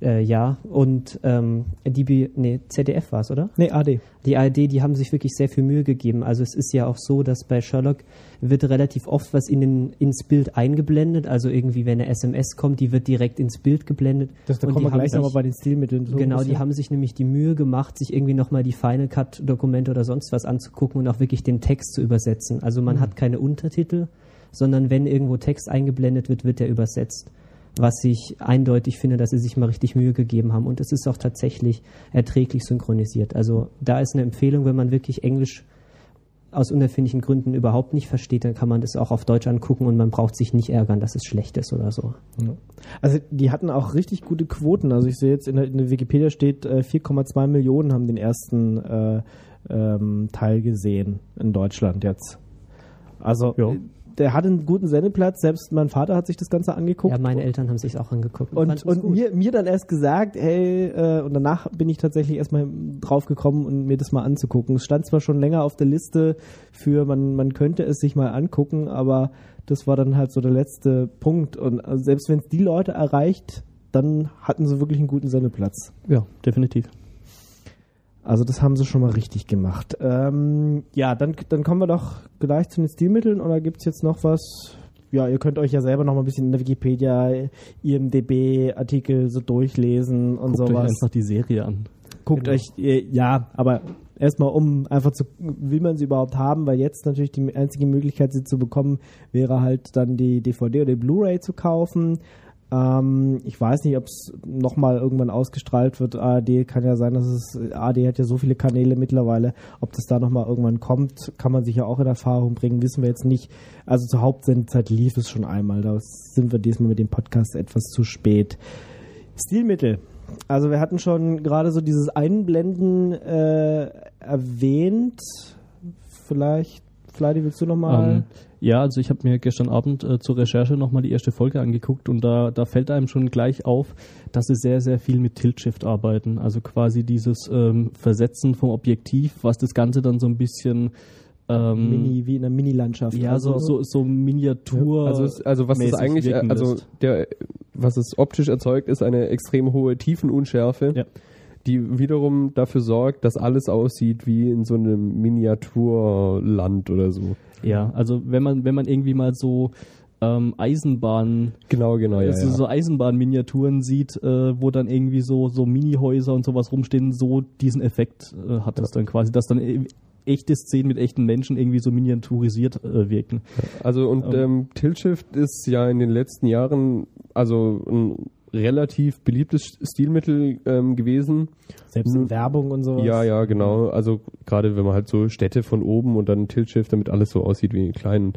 äh, ja, und ähm, die nee, ZDF war es, oder? Nee, AD. Die ARD, die haben sich wirklich sehr viel Mühe gegeben. Also es ist ja auch so, dass bei Sherlock wird relativ oft was in den, ins Bild eingeblendet. Also irgendwie, wenn eine SMS kommt, die wird direkt ins Bild geblendet. Das, da kommen wir gleich nochmal bei den Stilmitteln. So Genau, die haben sich nämlich die Mühe gemacht, sich irgendwie nochmal die Final Cut Dokumente oder sonst was anzugucken und auch wirklich den Text zu übersetzen. Also man hat keine Untertitel, sondern wenn irgendwo Text eingeblendet wird, wird der übersetzt. Was ich eindeutig finde, dass sie sich mal richtig Mühe gegeben haben. Und es ist auch tatsächlich erträglich synchronisiert. Also da ist eine Empfehlung, wenn man wirklich Englisch aus unerfindlichen Gründen überhaupt nicht versteht, dann kann man das auch auf Deutsch angucken und man braucht sich nicht ärgern, dass es schlecht ist oder so. Also die hatten auch richtig gute Quoten. Also ich sehe jetzt in der, in der Wikipedia steht äh, 4,2 Millionen haben den ersten äh, ähm, Teil gesehen in Deutschland jetzt. Also Ja. Äh, der hat einen guten Sendeplatz. Selbst mein Vater hat sich das Ganze angeguckt. Ja, meine Eltern haben sich auch angeguckt. und, und mir, mir dann erst gesagt, hey, äh, und danach bin ich tatsächlich erstmal drauf gekommen und mir das mal anzugucken. Es stand zwar schon länger auf der Liste für, man, man könnte es sich mal angucken, aber das war dann halt so der letzte Punkt. Und also selbst wenn es die Leute erreicht, dann hatten sie wirklich einen guten Sendeplatz. Ja, definitiv. Also das haben sie schon mal richtig gemacht. Ähm, ja, dann, dann kommen wir doch gleich zu den Stilmitteln oder gibt es jetzt noch was? Ja, ihr könnt euch ja selber noch mal ein bisschen in der Wikipedia, IMDB-Artikel so durchlesen und Guckt euch sowas. einfach die Serie an. Guckt Genau. euch, äh, ja, aber erstmal um einfach zu, will man sie überhaupt haben, weil jetzt natürlich die einzige Möglichkeit, sie zu bekommen, wäre halt dann die DVD oder die Blu-ray zu kaufen. Ähm, ich weiß nicht, ob es nochmal irgendwann ausgestrahlt wird. ARD kann ja sein, dass es, ARD hat ja so viele Kanäle mittlerweile. Ob das da nochmal irgendwann kommt, kann man sich ja auch in Erfahrung bringen, wissen wir jetzt nicht. Also zur Hauptsendezeit lief es schon einmal. Da sind wir diesmal mit dem Podcast etwas zu spät. Stilmittel. Also wir hatten schon gerade so dieses Einblenden äh, erwähnt. Vielleicht Fleidi, willst du nochmal? Ähm, ja, also ich habe mir gestern Abend äh, zur Recherche nochmal die erste Folge angeguckt und da, da fällt einem schon gleich auf, dass sie sehr, sehr viel mit Tilt-Shift arbeiten. Also quasi dieses ähm, Versetzen vom Objektiv, was das Ganze dann so ein bisschen ähm, Mini, wie in einer Mini-Landschaft. ja, also, so, so, so Miniatur. Also, es, also was es mäßig eigentlich, also der, was es optisch erzeugt, ist eine extrem hohe Tiefenunschärfe, Ja. Die wiederum dafür sorgt, dass alles aussieht wie in so einem Miniaturland oder so. Ja, also wenn man, wenn man irgendwie mal so ähm, Eisenbahn, Genau, genau, ja. also ja. so Eisenbahnminiaturen sieht, äh, wo dann irgendwie so, so Minihäuser und sowas rumstehen, so diesen Effekt äh, hat das dann quasi, dass dann e- echte Szenen mit echten Menschen irgendwie so miniaturisiert äh, wirken. Also und Ähm. ähm, Tilt-Shift ist ja in den letzten Jahren also ein relativ beliebtes Stilmittel ähm, gewesen. selbst in Werbung und sowas. Ja, ja, genau. Also gerade wenn man halt so Städte von oben und dann Tilt-Shift, damit alles so aussieht wie in kleinen.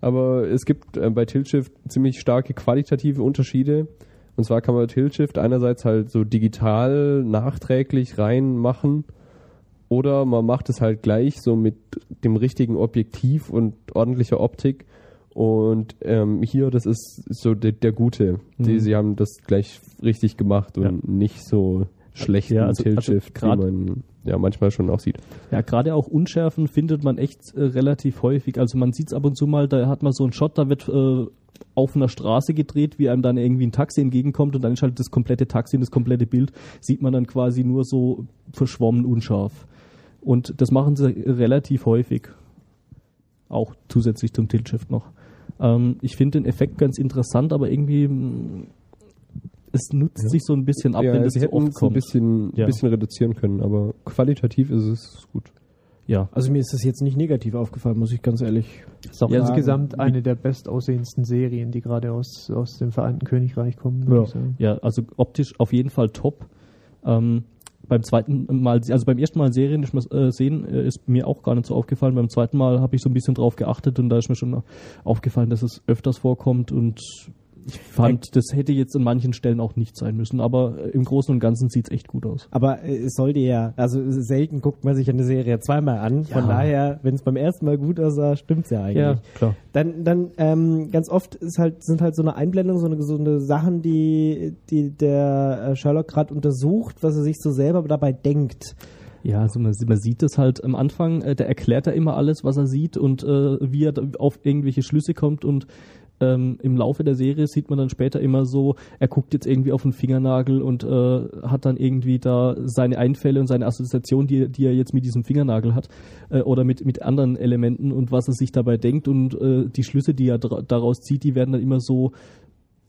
Aber es gibt äh, bei Tilt-Shift ziemlich starke qualitative Unterschiede. Und zwar kann man Tilt-Shift einerseits halt so digital nachträglich reinmachen oder man macht es halt gleich so mit dem richtigen Objektiv und ordentlicher Optik. Und ähm, hier, das ist so der, der Gute. Die, Mhm. sie haben das gleich richtig gemacht und Ja. nicht so schlechten Ja, also- Tilt-Shift, also wie man ja manchmal schon auch sieht. Ja, gerade auch Unschärfen findet man echt äh, relativ häufig. Also man sieht es ab und zu mal, da hat man so einen Shot, da wird äh, auf einer Straße gedreht, wie einem dann irgendwie ein Taxi entgegenkommt und dann ist halt das komplette Taxi und das komplette Bild, sieht man dann quasi nur so verschwommen unscharf. Und das machen sie relativ häufig. Auch zusätzlich zum Tilt-Shift noch. Ähm, ich finde den Effekt ganz interessant, aber irgendwie mh, es nutzt sich so ein bisschen ab, ja, wenn das sie zu hätten oft es ein kommt. bisschen, Ja. bisschen reduzieren können, aber qualitativ ist es gut. Ja, Also mir ist das jetzt nicht negativ aufgefallen, muss ich ganz ehrlich auch Ja, insgesamt sagen. eine der bestaussehendsten Serien, die gerade aus, aus dem Vereinten Königreich kommen. würde Ja. ich sagen. Ja, also optisch auf jeden Fall top. Ähm, beim zweiten Mal, also beim ersten Mal Serien äh, sehen, äh, ist mir auch gar nicht so aufgefallen. Beim zweiten Mal habe ich so ein bisschen drauf geachtet und da ist mir schon aufgefallen, dass es öfters vorkommt und ich fand, das hätte jetzt an manchen Stellen auch nicht sein müssen, aber äh, im Großen und Ganzen sieht es echt gut aus. Aber äh, es sollte ja, also selten guckt man sich eine Serie zweimal an. Von Ja. daher, wenn es beim ersten Mal gut aussah, stimmt's ja eigentlich. klar. Dann, dann ähm, ganz oft ist halt, sind halt so eine Einblendung, so eine gesunde Sachen, die, die der äh, Sherlock gerade untersucht, was er sich so selber dabei denkt. Ja, also man, man sieht das halt am Anfang, äh, der erklärt ja immer alles, was er sieht und äh, wie er da auf irgendwelche Schlüsse kommt und ähm, im Laufe der Serie sieht man dann später immer so, er guckt jetzt irgendwie auf den Fingernagel und äh, hat dann irgendwie da seine Einfälle und seine Assoziation, die, die er jetzt mit diesem Fingernagel hat äh, oder mit, mit anderen Elementen und was er sich dabei denkt. Und äh, die Schlüsse, die er daraus zieht, die werden dann immer so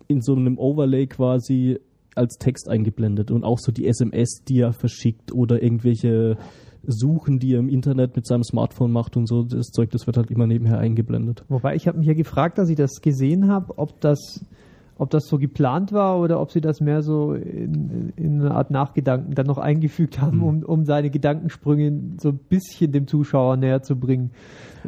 in so einem Overlay quasi als Text eingeblendet. Und auch so die SMS, die er verschickt oder irgendwelche Suchen, die er im Internet mit seinem Smartphone macht und so, das Zeug, das wird halt immer nebenher eingeblendet. Wobei ich habe mich ja gefragt, als ich das gesehen habe, ob das, ob das so geplant war oder ob sie das mehr so in, in eine Art Nachgedanken dann noch eingefügt haben, Hm. um, um seine Gedankensprünge so ein bisschen dem Zuschauer näher zu bringen.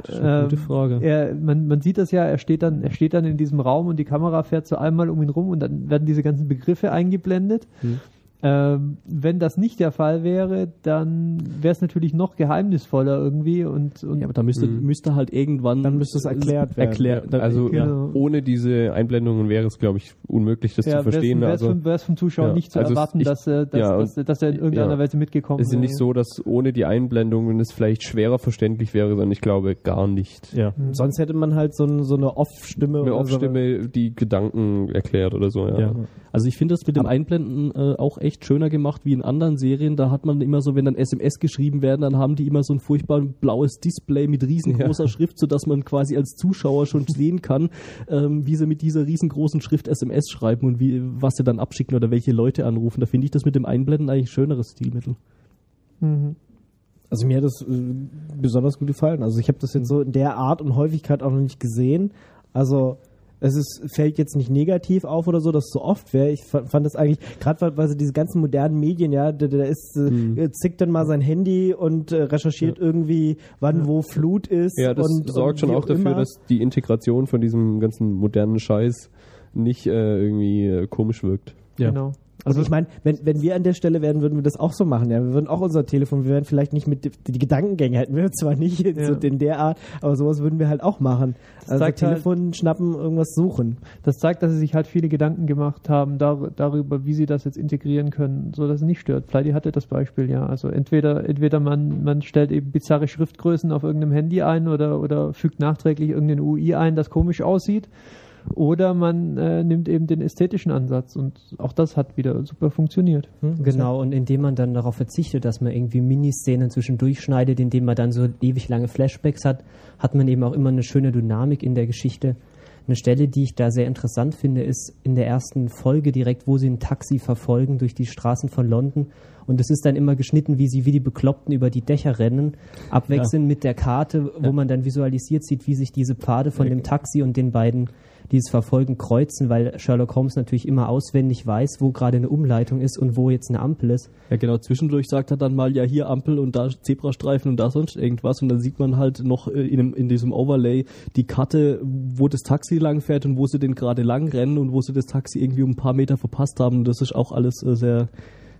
Das ist eine gute Frage. Er, man, man sieht das ja, er steht, dann, er steht dann in diesem Raum und die Kamera fährt so einmal um ihn rum und dann werden diese ganzen Begriffe eingeblendet. Hm. Ähm, wenn das nicht der Fall wäre, dann wäre es natürlich noch geheimnisvoller irgendwie und, und Ja, aber da müsste, Mhm. müsste halt irgendwann. Dann müsste es erklärt werden. Erklär, dann- Also ja. Genau. ohne diese Einblendungen wäre es, glaube ich, unmöglich, das ja, zu verstehen. Wäre es Also, vom, vom Zuschauer Ja, nicht zu also erwarten, ich- dass, äh, dass, ja, dass, dass er in irgendeiner ja. Weise mitgekommen es ist nicht so, dass ohne die Einblendungen es vielleicht schwerer verständlich wäre, sondern ich glaube gar nicht. ja. Sonst hätte man halt so, ein, so eine Off-Stimme. Eine oder so. Off-Stimme, die Gedanken erklärt oder so, ja. Ja. Also ich finde das mit dem Einblenden äh, auch echt schöner gemacht wie in anderen Serien. Da hat man immer so, wenn dann SMS geschrieben werden, dann haben die immer so ein furchtbar blaues Display mit riesengroßer Schrift, sodass man quasi als Zuschauer schon sehen kann, ähm, wie sie mit dieser riesengroßen Schrift SMS schreiben und wie, was sie dann abschicken oder welche Leute anrufen. Da finde ich das mit dem Einblenden eigentlich ein schöneres Stilmittel. Mhm. Also mir hat das äh, besonders gut gefallen. Also ich habe das jetzt so in der Art und Häufigkeit auch noch nicht gesehen. Also es ist, fällt jetzt nicht negativ auf oder so, dass es so oft wäre. Ich fand, fand das eigentlich, gerade weil, so diese ganzen modernen Medien, ja, der, der ist, äh, zickt dann mal sein Handy und äh, recherchiert irgendwie, wann wo Flut ist. Ja, das und, sorgt und schon auch dafür, immer. dass die Integration von diesem ganzen modernen Scheiß nicht äh, irgendwie äh, komisch wirkt. Ja. Genau. Also ich meine, wenn, wenn wir an der Stelle wären, würden wir das auch so machen. Ja, wir würden auch unser Telefon, wir wären vielleicht nicht mit die, Gedankengänge hätten wir zwar nicht Ja. so in der Art, aber sowas würden wir halt auch machen. Also zeigt halt- Telefon schnappen, irgendwas suchen. Das zeigt, dass sie sich halt viele Gedanken gemacht haben dar darüber, wie sie das jetzt integrieren können, so dass es nicht stört. Flighty hatte das Beispiel, ja. Also entweder, entweder man, man stellt eben bizarre Schriftgrößen auf irgendeinem Handy ein oder, oder fügt nachträglich irgendein UI ein, das komisch aussieht. Oder man äh, nimmt eben den ästhetischen Ansatz und auch das hat wieder super funktioniert. Genau, und indem man dann darauf verzichtet, dass man irgendwie Miniszenen zwischendurch schneidet, indem man dann so ewig lange Flashbacks hat, hat man eben auch immer eine schöne Dynamik in der Geschichte. Eine Stelle, die ich da sehr interessant finde, ist in der ersten Folge direkt, wo sie ein Taxi verfolgen durch die Straßen von London. Und es ist dann immer geschnitten, wie sie wie die Bekloppten über die Dächer rennen, abwechselnd mit der Karte, wo man dann visualisiert sieht, wie sich diese Pfade von dem Taxi und den beiden, die es verfolgen, kreuzen, weil Sherlock Holmes natürlich immer auswendig weiß, wo gerade eine Umleitung ist und wo jetzt eine Ampel ist. Ja, genau. Zwischendurch sagt er dann mal, ja, hier Ampel und da Zebrastreifen und da sonst irgendwas. Und dann sieht man halt noch äh, in, dem, in diesem Overlay die Karte, wo das Taxi lang und wo sie denn gerade lang und wo sie das Taxi irgendwie um ein paar Meter verpasst haben. Das ist auch alles äh, sehr,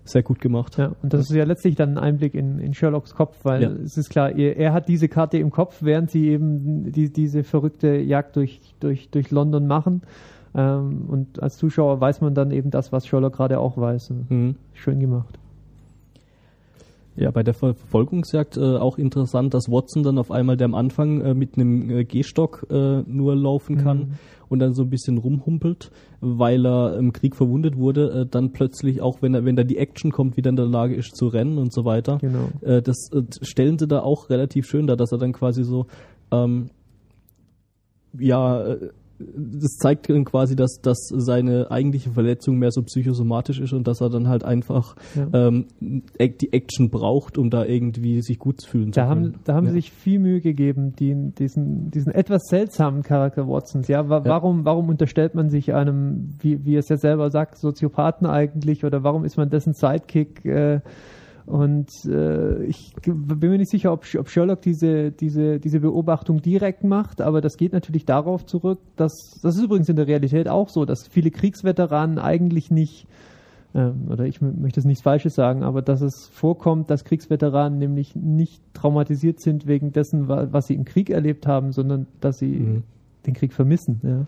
sehr gut gemacht. Ja, und das ist ja letztlich dann ein Einblick in, in Sherlocks Kopf, weil Ja. es ist klar, er, er hat diese Karte im Kopf, während sie eben die, diese verrückte Jagd durch, durch, durch London machen. Ähm, und als Zuschauer weiß man dann eben das, was Sherlock gerade auch weiß. Mhm. Schön gemacht. Ja, bei der Ver Verfolgungsjagd äh, auch interessant, dass Watson dann auf einmal, der am Anfang äh, mit einem äh, Gehstock äh, nur laufen kann Mhm. Und dann so ein bisschen rumhumpelt, weil er im Krieg verwundet wurde, äh, dann plötzlich auch, wenn er, wenn da die Action kommt, wieder in der Lage ist zu rennen und so weiter. Genau. Äh, das äh, stellen sie da auch relativ schön dar, dass er dann quasi so, ähm, ja, äh, das zeigt dann quasi, dass, dass seine eigentliche Verletzung mehr so psychosomatisch ist und dass er dann halt einfach Ja. ähm, die Action braucht, um da irgendwie sich gut fühlen zu Da können. haben, da haben ja. sie sich viel Mühe gegeben, die, diesen, diesen etwas seltsamen Charakter Watsons. Ja, wa Ja. warum, warum unterstellt man sich einem, wie, wie es ja selber sagt, Soziopathen eigentlich oder warum ist man dessen Sidekick? Äh, und äh, ich bin mir nicht sicher, ob, ob Sherlock diese, diese, diese Beobachtung direkt macht, aber das geht natürlich darauf zurück, dass das ist übrigens in der Realität auch so, dass viele Kriegsveteranen eigentlich nicht ähm, oder ich möchte es nichts Falsches sagen, aber dass es vorkommt, dass Kriegsveteranen nämlich nicht traumatisiert sind wegen dessen, wa- was sie im Krieg erlebt haben, sondern dass sie Mhm. Den Krieg vermissen. Ja.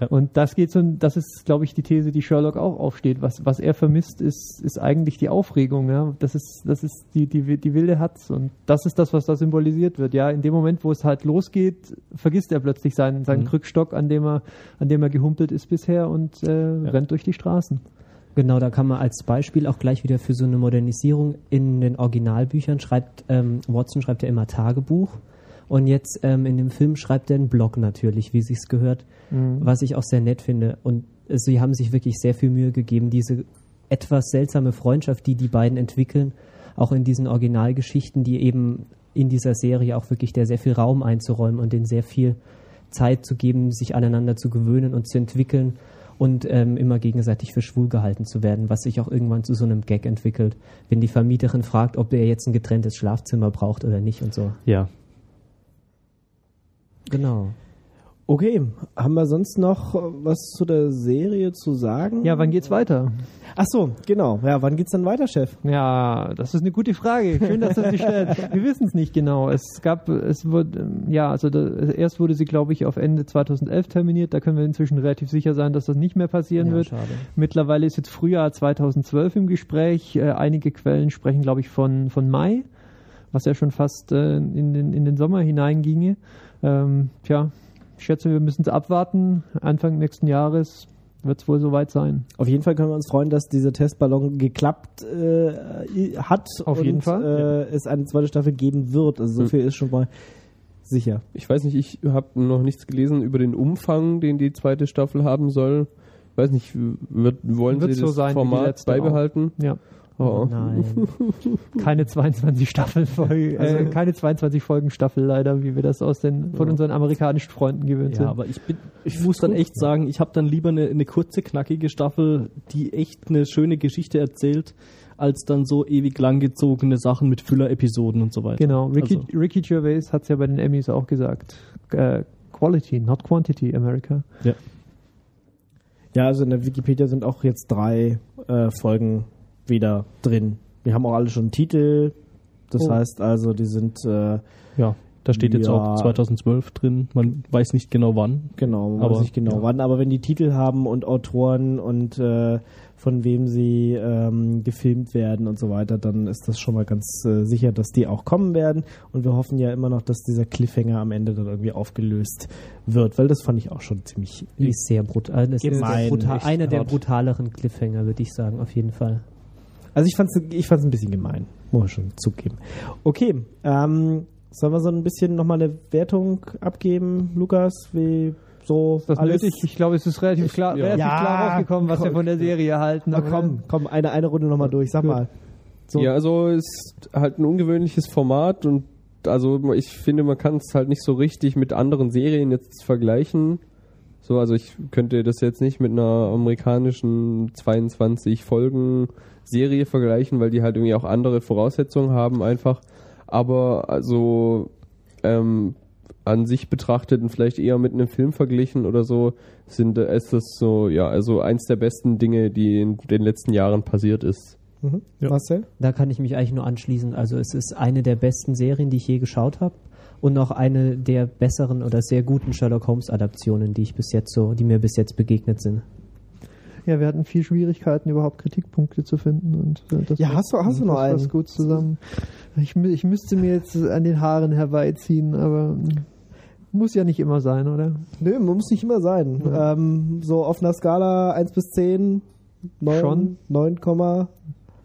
Ja. Und das geht so, das ist, glaube ich, die These, die Sherlock auch aufsteht. Was, was er vermisst, ist, ist eigentlich die Aufregung. Ja. Das ist, das ist die, die, die wilde Hatz. Und das ist das, was da symbolisiert wird. Ja, in dem Moment, wo es halt losgeht, vergisst er plötzlich seinen, seinen Mhm. Krückstock, an dem er, an dem er gehumpelt ist bisher und äh, rennt durch die Straßen. Genau, da kann man als Beispiel auch gleich wieder für so eine Modernisierung in den Originalbüchern schreibt, ähm, Watson schreibt ja immer Tagebuch und jetzt ähm, in dem Film schreibt er einen Blog natürlich, wie sich's gehört, was ich auch sehr nett finde. Und äh, sie haben sich wirklich sehr viel Mühe gegeben, diese etwas seltsame Freundschaft, die die beiden entwickeln, auch in diesen Originalgeschichten, die eben in dieser Serie auch wirklich der sehr viel Raum einzuräumen und denen sehr viel Zeit zu geben, sich aneinander zu gewöhnen und zu entwickeln und ähm, immer gegenseitig für schwul gehalten zu werden, was sich auch irgendwann zu so einem Gag entwickelt, wenn die Vermieterin fragt, ob er jetzt ein getrenntes Schlafzimmer braucht oder nicht und so. Ja. Genau. Okay, haben wir sonst noch äh, was zu der Serie zu sagen? Ja, wann geht's weiter? Ach so, genau. Ja, wann geht's dann weiter, Chef? Ja, das ist eine gute Frage. Schön, dass du sie stellst. Wir wissen es nicht genau. Es gab, es wurde, ähm, ja, also da, erst wurde sie, glaube ich, auf Ende 2011 terminiert. Da können wir inzwischen relativ sicher sein, dass das nicht mehr passieren Ja, wird. schade. Mittlerweile ist jetzt Frühjahr 2012 im Gespräch. Äh, einige Quellen sprechen, glaube ich, von, von Mai, was ja schon fast äh, in, den, in den Sommer hineinginge. Ähm, tja, ich schätze, wir müssen es abwarten. Anfang nächsten Jahres wird es wohl soweit sein. Auf jeden Fall können wir uns freuen, dass dieser Testballon geklappt äh, hat Auf und jeden Fall, äh, es eine zweite Staffel geben wird. Also so Mhm. viel ist schon mal sicher. Ich weiß nicht, ich habe noch nichts gelesen über den Umfang, den die zweite Staffel haben soll. Ich weiß nicht, wird, wollen Wird sie so das sein Format letzte auch. beibehalten? Ja. Oh. Nein. keine 22 Staffelfolge, äh, keine 22 Folgen Staffel leider, wie wir das aus den von unseren amerikanischen Freunden gewöhnt Ja, sind. aber ich, bin, ich muss dann echt sagen, ich habe dann lieber eine, eine kurze, knackige Staffel, die echt eine schöne Geschichte erzählt, als dann so ewig langgezogene Sachen mit Füller-Episoden und so weiter. Genau, Ricky, Also, Ricky Gervais hat es ja bei den Emmys auch gesagt. Äh, Quality, not Quantity, America. Ja, also in der Wikipedia sind auch jetzt drei äh, Folgen wieder drin. Die haben auch alle schon einen Titel. Das Oh. heißt also, die sind äh, Ja, da steht jetzt Ja. auch 2012 drin. Man weiß nicht genau wann. genau, man Aber, weiß nicht genau ja. wann, aber wenn die Titel haben und Autoren und äh, von wem sie ähm, gefilmt werden und so weiter, dann ist das schon mal ganz äh, sicher, dass die auch kommen werden. Und wir hoffen ja immer noch, dass dieser Cliffhanger am Ende dann irgendwie aufgelöst wird, weil das fand ich auch schon ziemlich ist sehr brutal. Ist Gemein, sehr brutal. Einer der brutaleren Cliffhanger, würde ich sagen, auf jeden Fall. Also ich fand's, ich fand's ein bisschen gemein, muss ich schon zugeben. Okay, ähm, sollen wir so ein bisschen nochmal eine Wertung abgeben, Lukas, wie so Ist das alles? nötig? Ich glaube, es ist relativ klar, ja. relativ Ja, klar rausgekommen, was wir komm. von der Serie halten. Na komm, komm, eine, eine Runde nochmal durch, sag mal. So. Ja, also ist halt ein ungewöhnliches Format und also ich finde, man kann es halt nicht so richtig mit anderen Serien jetzt vergleichen. So, also ich könnte das jetzt nicht mit einer amerikanischen 22 Folgen Serie vergleichen, weil die halt irgendwie auch andere Voraussetzungen haben einfach. Aber also ähm, an sich betrachtet und vielleicht eher mit einem Film verglichen oder so, sind äh, ist das so, ja, also eins der besten Dinge, die in den letzten Jahren passiert ist. Mhm. Marcel? Da kann ich mich eigentlich nur anschließen. Also es ist eine der besten Serien, die ich je geschaut habe und auch eine der besseren oder sehr guten Sherlock Holmes Adaptionen, die ich bis jetzt so, die mir bis jetzt begegnet sind. Ja, wir hatten viel Schwierigkeiten, überhaupt Kritikpunkte zu finden. Und, äh, das Ja, hast du- hast du noch einen? gut zusammen. Ich, ich müsste mir jetzt an den Haaren herbeiziehen, aber muss ja nicht immer sein, oder? Nö, muss nicht immer sein. Ja. Ähm, so auf einer Skala 1 bis 10, 9, Schon. 9,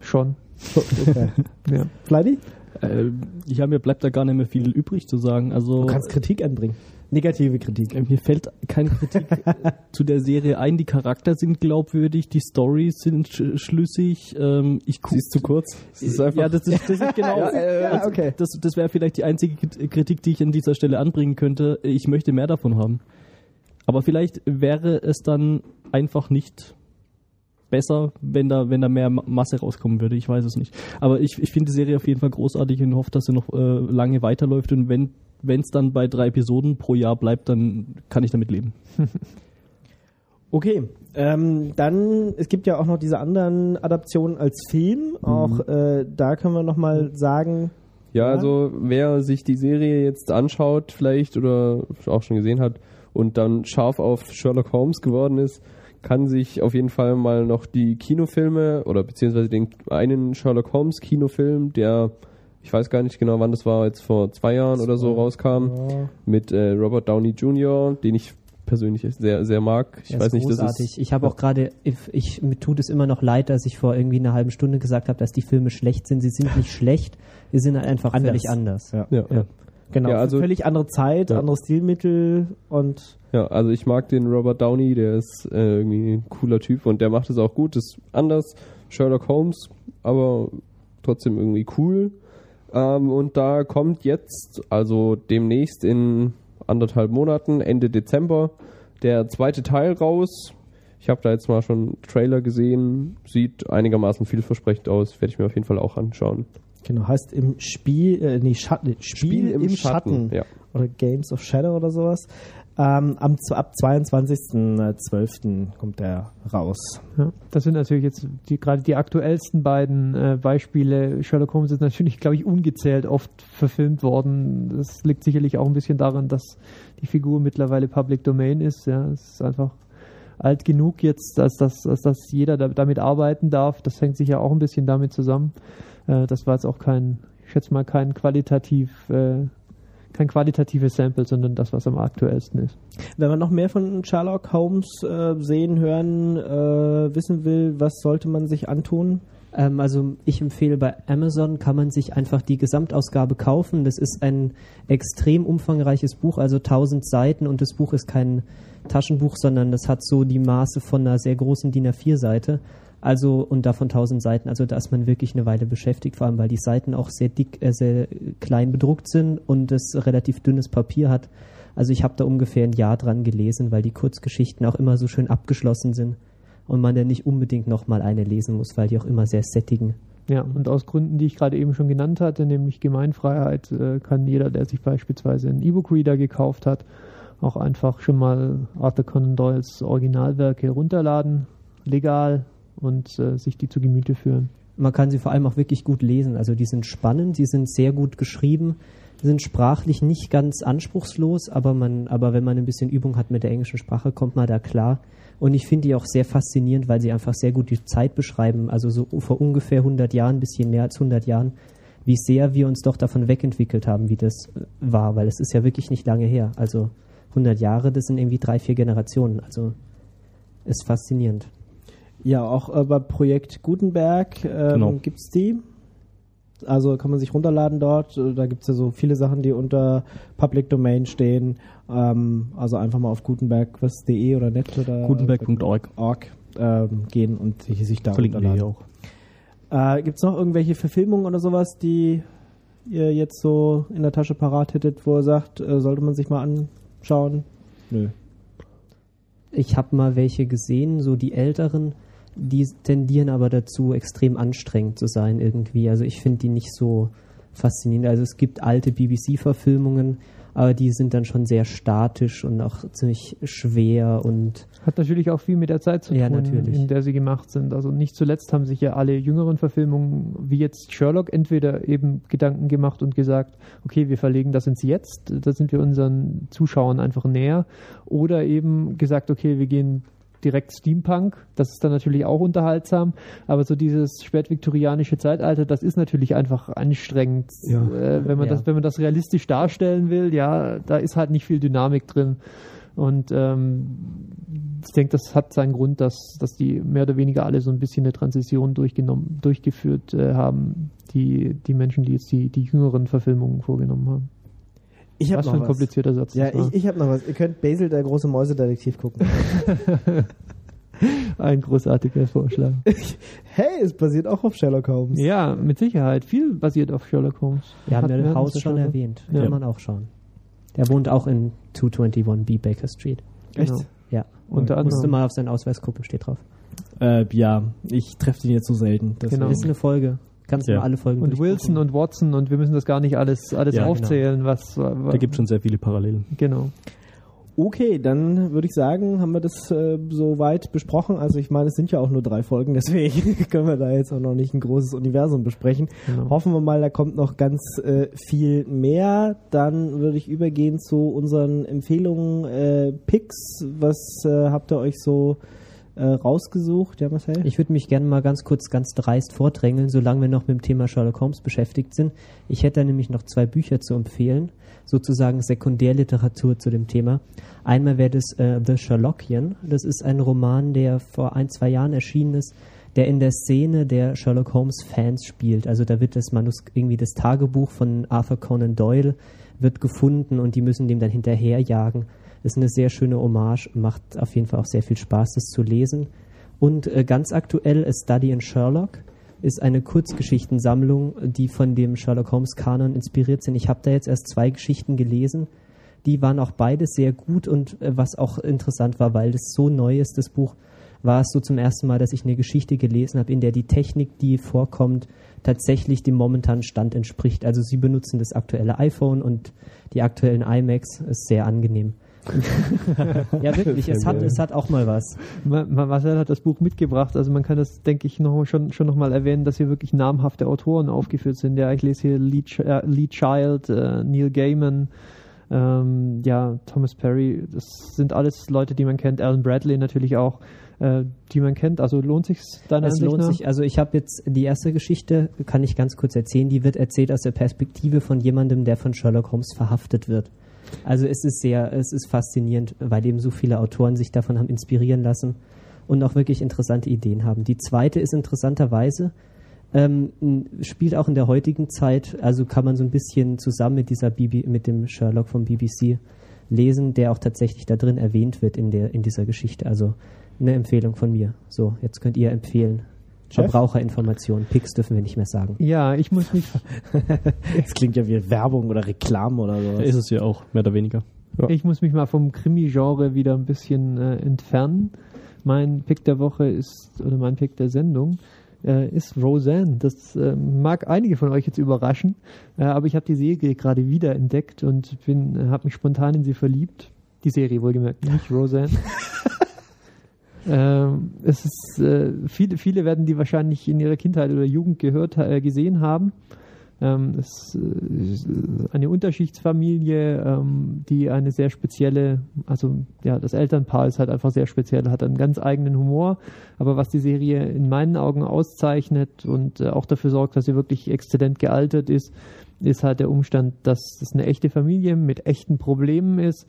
Schon. okay. Ja. Fleidy? Äh, ja, mir bleibt da gar nicht mehr viel übrig zu sagen. Also Du kannst Kritik anbringen. Negative Kritik. äh, mir fällt keine Kritik äh, zu der Serie ein. Die Charakter sind glaubwürdig, die Storys sind sch schlüssig. Ähm, ich Sie ist zu kurz. Es ist einfach ja, das ist, das ist genau. Ja, äh, ja, also, okay. Das, das wäre vielleicht die einzige Krit- Kritik, die ich an dieser Stelle anbringen könnte. Ich möchte mehr davon haben. Aber vielleicht wäre es dann einfach nicht besser, wenn da, wenn da mehr Ma- Masse rauskommen würde. Ich weiß es nicht. Aber ich, ich finde die Serie auf jeden Fall großartig und hoffe, dass sie noch äh, lange weiterläuft. Und wenn wenn es dann bei drei Episoden pro Jahr bleibt, dann kann ich damit leben. Okay, ähm, dann, es gibt ja auch noch diese anderen Adaptionen als Film. Auch äh, da können wir nochmal sagen, Ja, Ja. also wer sich die Serie jetzt anschaut vielleicht oder auch schon gesehen hat und dann scharf auf Sherlock Holmes geworden ist, kann sich auf jeden Fall mal noch die Kinofilme oder beziehungsweise den einen Sherlock Holmes Kinofilm, der ich weiß gar nicht genau wann das war, jetzt vor zwei Jahren oder so rauskam, ja, mit äh, Robert Downey Jr., den ich persönlich sehr, sehr mag. Ich Er weiß ist nicht, das großartig. ist ich habe auch gerade, ich, ich, mir tut es immer noch leid, dass ich vor irgendwie einer halben Stunde gesagt habe, dass die Filme schlecht sind. Sie sind nicht schlecht, sie sind halt einfach Anders. völlig anders. ja. ja, ja. genau. Ja, also- völlig andere Zeit, Ja. andere Stilmittel und Ja, also ich mag den Robert Downey, der ist äh, irgendwie ein cooler Typ und der macht es auch gut. Ist anders, Sherlock Holmes, aber trotzdem irgendwie cool. Ähm, und da kommt jetzt, also demnächst in anderthalb Monaten, Ende Dezember, der zweite Teil raus. Ich habe da jetzt mal schon einen Trailer gesehen, sieht einigermaßen vielversprechend aus, werde ich mir auf jeden Fall auch anschauen. genau, heißt im Spiel, äh, nee, Schatten, Spiel, im, Schatten. Ja. oder Games of Shadow oder sowas. Ähm, am, ab 22.12. kommt der raus. Ja, das sind natürlich jetzt die, gerade die aktuellsten beiden äh, Beispiele. Sherlock Holmes ist natürlich, glaube ich, ungezählt oft verfilmt worden. Das liegt sicherlich auch ein bisschen daran, dass die Figur mittlerweile Public Domain ist. Ja, es ist einfach alt genug jetzt, als dass, als dass jeder da, damit arbeiten darf. Das hängt sicher auch ein bisschen damit zusammen. Äh, das war jetzt auch kein, ich schätze mal, kein qualitativ äh, kein qualitatives Sample, sondern das, was am aktuellsten ist. Wenn man noch mehr von Sherlock Holmes äh, sehen, hören, äh, wissen will, was sollte man sich antun? Ähm, also ich empfehle bei Amazon kann man sich einfach die Gesamtausgabe kaufen. Das ist ein extrem umfangreiches Buch, also 1000 Seiten und das Buch ist kein Taschenbuch, sondern das hat so die Maße von einer sehr großen DIN A4-Seite. Also und davon 1000 Seiten. Also da ist man wirklich eine Weile beschäftigt, vor allem weil die Seiten auch sehr dick, äh, sehr klein bedruckt sind und es relativ dünnes Papier hat. Also ich habe da ungefähr ein Jahr dran gelesen, weil die Kurzgeschichten auch immer so schön abgeschlossen sind und man dann nicht unbedingt nochmal eine lesen muss, weil die auch immer sehr sättigen. Ja, und aus Gründen, die ich gerade eben schon genannt hatte, nämlich Gemeinfreiheit, äh, kann jeder, der sich beispielsweise einen E-Book-Reader gekauft hat auch einfach schon mal Arthur Conan Doyles Originalwerke runterladen, legal und äh, sich die zu Gemüte führen. Man kann sie vor allem auch wirklich gut lesen. Also die sind spannend, die sind sehr gut geschrieben, sind sprachlich nicht ganz anspruchslos, aber man, aber wenn man ein bisschen Übung hat mit der englischen Sprache, kommt man da klar. Und ich finde die auch sehr faszinierend, weil sie einfach sehr gut die Zeit beschreiben. Also so vor ungefähr 100 Jahren, bisschen mehr als 100 Jahren, wie sehr wir uns doch davon wegentwickelt haben, wie das war, weil es ist ja wirklich nicht lange her. Also 100 Jahre, das sind irgendwie drei, vier Generationen. Also ist faszinierend. Ja, auch äh, bei Projekt Gutenberg ähm, Genau. gibt es die. Also kann man sich runterladen dort. Äh, Da gibt es ja so viele Sachen, die unter Public Domain stehen. Ähm, also einfach mal auf gutenberg.de oder net oder Gutenberg.org. org, ähm, gehen und sich, da Verlinken wir runterladen. hier auch. Äh, Gibt es noch irgendwelche Verfilmungen oder sowas, die ihr jetzt so in der Tasche parat hättet, wo ihr sagt, äh, sollte man sich mal anschauen? Nö. Ich habe mal welche gesehen, so die älteren, die tendieren aber dazu, extrem anstrengend zu sein irgendwie. Also ich finde die nicht so faszinierend. Also es gibt alte BBC-Verfilmungen, aber die sind dann schon sehr statisch und auch ziemlich schwer und Hat natürlich auch viel mit der Zeit zu tun, Ja, natürlich. in der sie gemacht sind. Also nicht zuletzt haben sich ja alle jüngeren Verfilmungen, wie jetzt Sherlock, entweder eben Gedanken gemacht und gesagt, okay, wir verlegen das ins Jetzt, da sind wir unseren Zuschauern einfach näher, oder eben gesagt, okay, wir gehen direkt Steampunk, das ist dann natürlich auch unterhaltsam, aber so dieses spätviktorianische Zeitalter, das ist natürlich einfach anstrengend, Ja. äh, wenn man Ja. das, wenn man das realistisch darstellen will, ja, da ist halt nicht viel Dynamik drin. Und ähm, ich denke, das hat seinen Grund, dass, dass die mehr oder weniger alle so ein bisschen eine Transition durchgenommen, durchgeführt äh, haben, die, die Menschen, die jetzt die, die jüngeren Verfilmungen vorgenommen haben. Ich habe Was noch für ein was. komplizierter Satz Ja, ich, ich habe noch was. Ihr könnt Basil, der große Mäusedetektiv, gucken. Ein großartiger Vorschlag. hey, es basiert auch auf Sherlock Holmes. ja, mit Sicherheit. Viel basiert auf Sherlock Holmes. wir haben ja wir das Haus schon erwähnt. Ja. Kann man auch schauen. Der wohnt auch in 221B Baker Street. Echt? Genau. Ja. Unter Musste anderem. mal auf seinen Ausweis gucken, steht drauf. Äh, ja, ich treffe den jetzt so selten. Genau. Ist eine Folge. Kannst du Ja. mal alle Folgen Und. Wilson und Watson und wir müssen das gar nicht alles, alles Ja, genau. aufzählen, was, was Da gibt es schon sehr viele Parallelen. genau. Okay, dann würde ich sagen, haben wir das äh, so weit besprochen. Also ich meine, es sind ja auch nur drei Folgen, deswegen können wir da jetzt auch noch nicht ein großes Universum besprechen. Genau. Hoffen wir mal, da kommt noch ganz äh, viel mehr. Dann würde ich übergehen zu unseren Empfehlungen, äh, Picks. Was äh, habt ihr euch so äh, rausgesucht? Ja, Marcel? Ich würde mich gerne mal ganz kurz, ganz dreist vordrängeln, solange wir noch mit dem Thema Sherlock Holmes beschäftigt sind. Ich hätte nämlich noch zwei Bücher zu empfehlen, sozusagen Sekundärliteratur zu dem Thema. Einmal wäre das äh, The Sherlockian. Das ist ein Roman, der vor ein, zwei Jahren erschienen ist, der in der Szene der Sherlock Holmes Fans spielt. Also da wird das Manus irgendwie das Tagebuch von Arthur Conan Doyle wird gefunden und die müssen dem dann hinterherjagen. Ist eine sehr schöne Hommage, macht auf jeden Fall auch sehr viel Spaß, das zu lesen. Und äh, ganz aktuell A Study in Sherlock ist eine Kurzgeschichtensammlung, die von dem Sherlock Holmes Kanon inspiriert sind. Ich habe da jetzt erst zwei Geschichten gelesen. Die waren auch beide sehr gut und äh, was auch interessant war, weil das so neu ist, das Buch, war es so zum ersten Mal, dass ich eine Geschichte gelesen habe, in der die Technik, die vorkommt, tatsächlich dem momentanen Stand entspricht. Also sie benutzen das aktuelle iPhone und die aktuellen iMacs ist sehr angenehm. ja, wirklich, es hat, es hat auch mal was. Ma- Ma- Marcel hat das Buch mitgebracht, also man kann das, denke ich, noch, schon, schon noch mal erwähnen, dass hier wirklich namhafte Autoren aufgeführt sind. Ja, ich lese hier Lee, äh, Lee Child, äh, Neil Gaiman, ähm, ja, Thomas Perry, das sind alles Leute, die man kennt, Alan Bradley natürlich auch, äh, die man kennt. Also lohnt sich deiner Es Ansicht lohnt nach? sich, also ich habe jetzt die erste Geschichte, kann ich ganz kurz erzählen, die wird erzählt aus der Perspektive von jemandem, der von Sherlock Holmes verhaftet wird. Also es ist sehr, es ist faszinierend, weil eben so viele Autoren sich davon haben inspirieren lassen und auch wirklich interessante Ideen haben. Die zweite ist interessanterweise, ähm, spielt auch in der heutigen Zeit, also kann man so ein bisschen zusammen mit dieser BB, mit dem Sherlock vom BBC lesen, der auch tatsächlich da drin erwähnt wird in der in dieser Geschichte. Also eine Empfehlung von mir. So, jetzt könnt ihr empfehlen. Chef? Verbraucherinformationen, Picks dürfen wir nicht mehr sagen. Ja, ich muss mich, Das klingt ja wie Werbung oder Reklame oder so. Ist es ja auch, mehr oder weniger. ich muss mich mal vom Krimi-Genre wieder ein bisschen äh, entfernen. Mein Pick der Woche ist, oder mein Pick der Sendung, äh, ist Roseanne. Das äh, mag einige von euch jetzt überraschen, äh, aber ich habe die Serie gerade wieder entdeckt und bin, habe mich spontan in sie verliebt. Die Serie wohlgemerkt, nicht Roseanne. ähm, es ist, äh, viele, viele werden die wahrscheinlich in ihrer Kindheit oder Jugend gehört, äh, gesehen haben. Ähm, es ist äh, eine Unterschichtsfamilie, ähm, die eine sehr spezielle, also ja, das Elternpaar ist halt einfach sehr speziell, hat einen ganz eigenen Humor. Aber was die Serie in meinen Augen auszeichnet und äh, auch dafür sorgt, dass sie wirklich exzellent gealtert ist, ist halt der Umstand, dass es eine echte Familie mit echten Problemen ist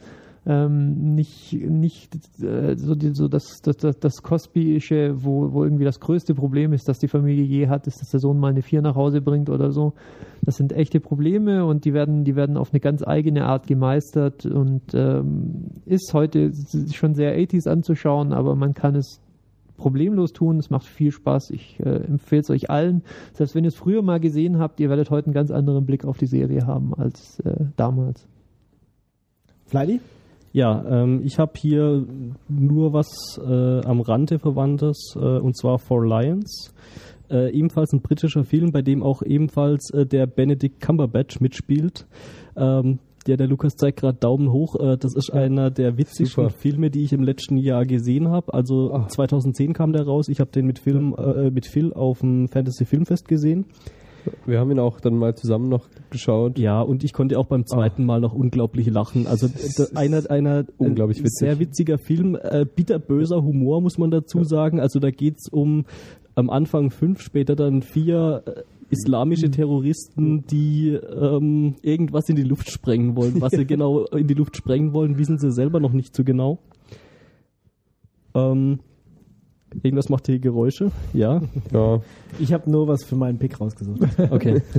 ähm, nicht, nicht äh, so, die, so das, das, das, das Cosbyische, wo, wo irgendwie das größte Problem ist, dass die Familie je hat, ist, dass der Sohn mal eine Vier nach Hause bringt oder so. Das sind echte Probleme und die werden, die werden auf eine ganz eigene Art gemeistert und ähm, ist heute schon sehr 80s anzuschauen, aber man kann es problemlos tun. Es macht viel Spaß. Ich äh, empfehle es euch allen. Selbst wenn ihr es früher mal gesehen habt, ihr werdet heute einen ganz anderen Blick auf die Serie haben als äh, damals. Fleidy? Ja, ähm, ich habe hier nur was äh, am Rande Verwandtes, äh, und zwar For Lions. Äh, ebenfalls ein britischer Film, bei dem auch ebenfalls äh, der Benedict Cumberbatch mitspielt. Ähm, der, der Lukas zeigt gerade Daumen hoch. Äh, das ist einer der witzigsten Super. Filme, die ich im letzten Jahr gesehen habe. Also 2010 kam der raus. Ich habe den mit Film äh, mit Phil auf dem Fantasy Filmfest gesehen. Wir haben ihn auch dann mal zusammen noch geschaut. Ja, und ich konnte auch beim zweiten Mal noch unglaublich lachen. Also einer, einer Unglaublich äh, witzig. sehr witziger Film, äh, bitterböser Humor, muss man dazu sagen. Also da geht's um am Anfang fünf, später dann vier äh, islamische Terroristen, die ähm, irgendwas in die Luft sprengen wollen. Was sie genau in die Luft sprengen wollen, wissen sie selber noch nicht so genau. Ähm, irgendwas macht hier Geräusche. Ja. Ja, Ich habe nur was für meinen Pick rausgesucht. Okay.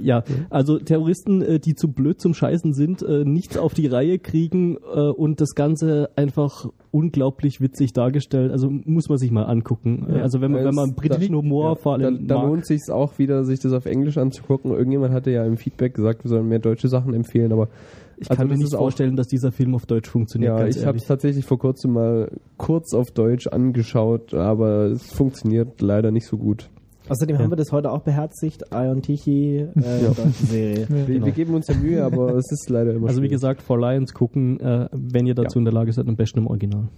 Ja, also Terroristen, äh, die zu blöd zum Scheißen sind, äh, nichts auf die Reihe kriegen äh, und das Ganze einfach unglaublich witzig dargestellt. Also muss man sich mal angucken. Äh, Also wenn man, wenn man britischen Humor vor da, allem da mag. lohnt sich auch wieder, sich das auf Englisch anzugucken. Irgendjemand hatte ja im Feedback gesagt, wir sollen mehr deutsche Sachen empfehlen, aber Ich also kann mir nicht vorstellen, dass dieser Film auf Deutsch funktioniert. ja, ganz ich habe es tatsächlich vor kurzem mal kurz auf Deutsch angeschaut, aber es funktioniert leider nicht so gut. Außerdem haben wir das heute auch beherzigt. Ion Tichy, äh, deutsche Serie. Wir, Genau. wir geben uns ja Mühe, aber es ist leider immer Also wie schwierig. gesagt, For Lions gucken, äh, wenn ihr dazu in der Lage seid, am besten im Original.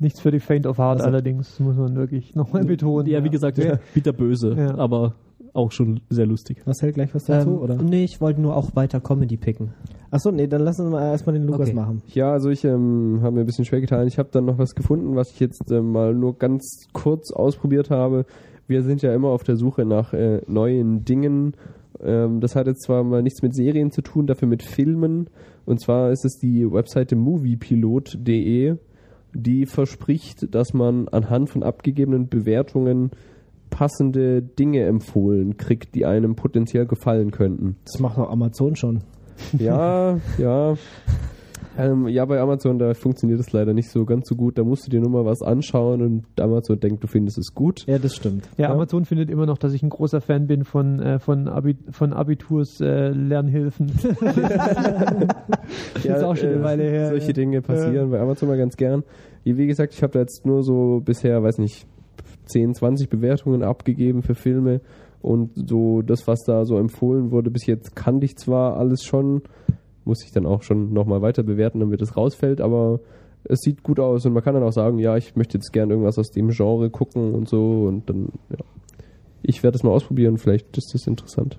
Nichts für die Faint of Heart Also- allerdings, muss man wirklich nochmal betonen. Ja, wie gesagt, Ja. bitterböse, Ja. aber auch schon sehr lustig. Marcel, gleich was dazu? Ähm, oder? nee, ich wollte nur auch weiter Comedy picken. Achso, nee, dann lassen wir mal erstmal den Lukas Okay. machen. Ja, also ich ähm, habe mir ein bisschen schwer getan. Ich habe dann noch was gefunden, was ich jetzt ähm, mal nur ganz kurz ausprobiert habe. Wir sind ja immer auf der Suche nach äh, neuen Dingen. Ähm, das hat jetzt zwar mal nichts mit Serien zu tun, dafür mit Filmen. Und zwar ist es die Webseite moviepilot.de, die verspricht, dass man anhand von abgegebenen Bewertungen passende Dinge empfohlen kriegt, die einem potenziell gefallen könnten. Das macht auch Amazon schon. Ja, ja. Ähm, ja, bei Amazon, da funktioniert es leider nicht so ganz so gut. Da musst du dir nur mal was anschauen und Amazon denkt, du findest es gut. Ja, das stimmt. Ja, Ja. Amazon findet immer noch, dass ich ein großer Fan bin von, äh, von, Abi von Abiturs äh, Lernhilfen. Ja, ist auch schon eine Weile her. Solche ja. Dinge passieren bei Amazon mal ganz gern. Wie wie gesagt, ich habe da jetzt nur so bisher, weiß nicht, 10, 20 Bewertungen abgegeben für Filme und so das, was da so empfohlen wurde, bis jetzt kannte ich zwar alles schon, muss ich dann auch schon nochmal weiter bewerten, damit es rausfällt, aber es sieht gut aus und man kann dann auch sagen, ja, ich möchte jetzt gern irgendwas aus dem Genre gucken und so und dann, ja. Ich werde es mal ausprobieren, vielleicht ist das interessant.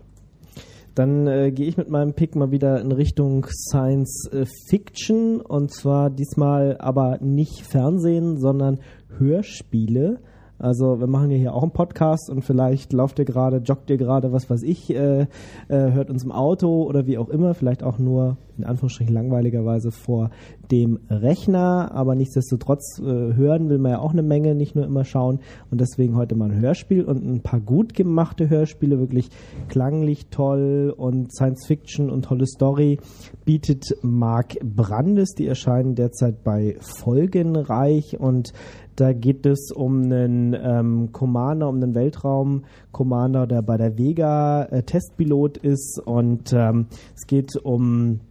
Dann äh, gehe ich mit meinem Pick mal wieder in Richtung Science äh, Fiction und zwar diesmal aber nicht Fernsehen, sondern Hörspiele. Also wir machen ja hier auch einen Podcast und vielleicht lauft ihr gerade, joggt ihr gerade, was weiß ich, äh, äh, hört uns im Auto oder wie auch immer, vielleicht auch nur in Anführungsstrichen langweiligerweise vor dem Rechner, aber nichtsdestotrotz äh, hören will man ja auch eine Menge, nicht nur immer schauen. Und deswegen heute mal ein Hörspiel und ein paar gut gemachte Hörspiele, wirklich klanglich toll und Science Fiction und tolle Story bietet Mark Brandes, die erscheinen derzeit bei Folgenreich. Und da geht es um einen ähm, Commander, um einen Weltraum-Commander, der bei der Vega äh, Testpilot ist und ähm, es geht um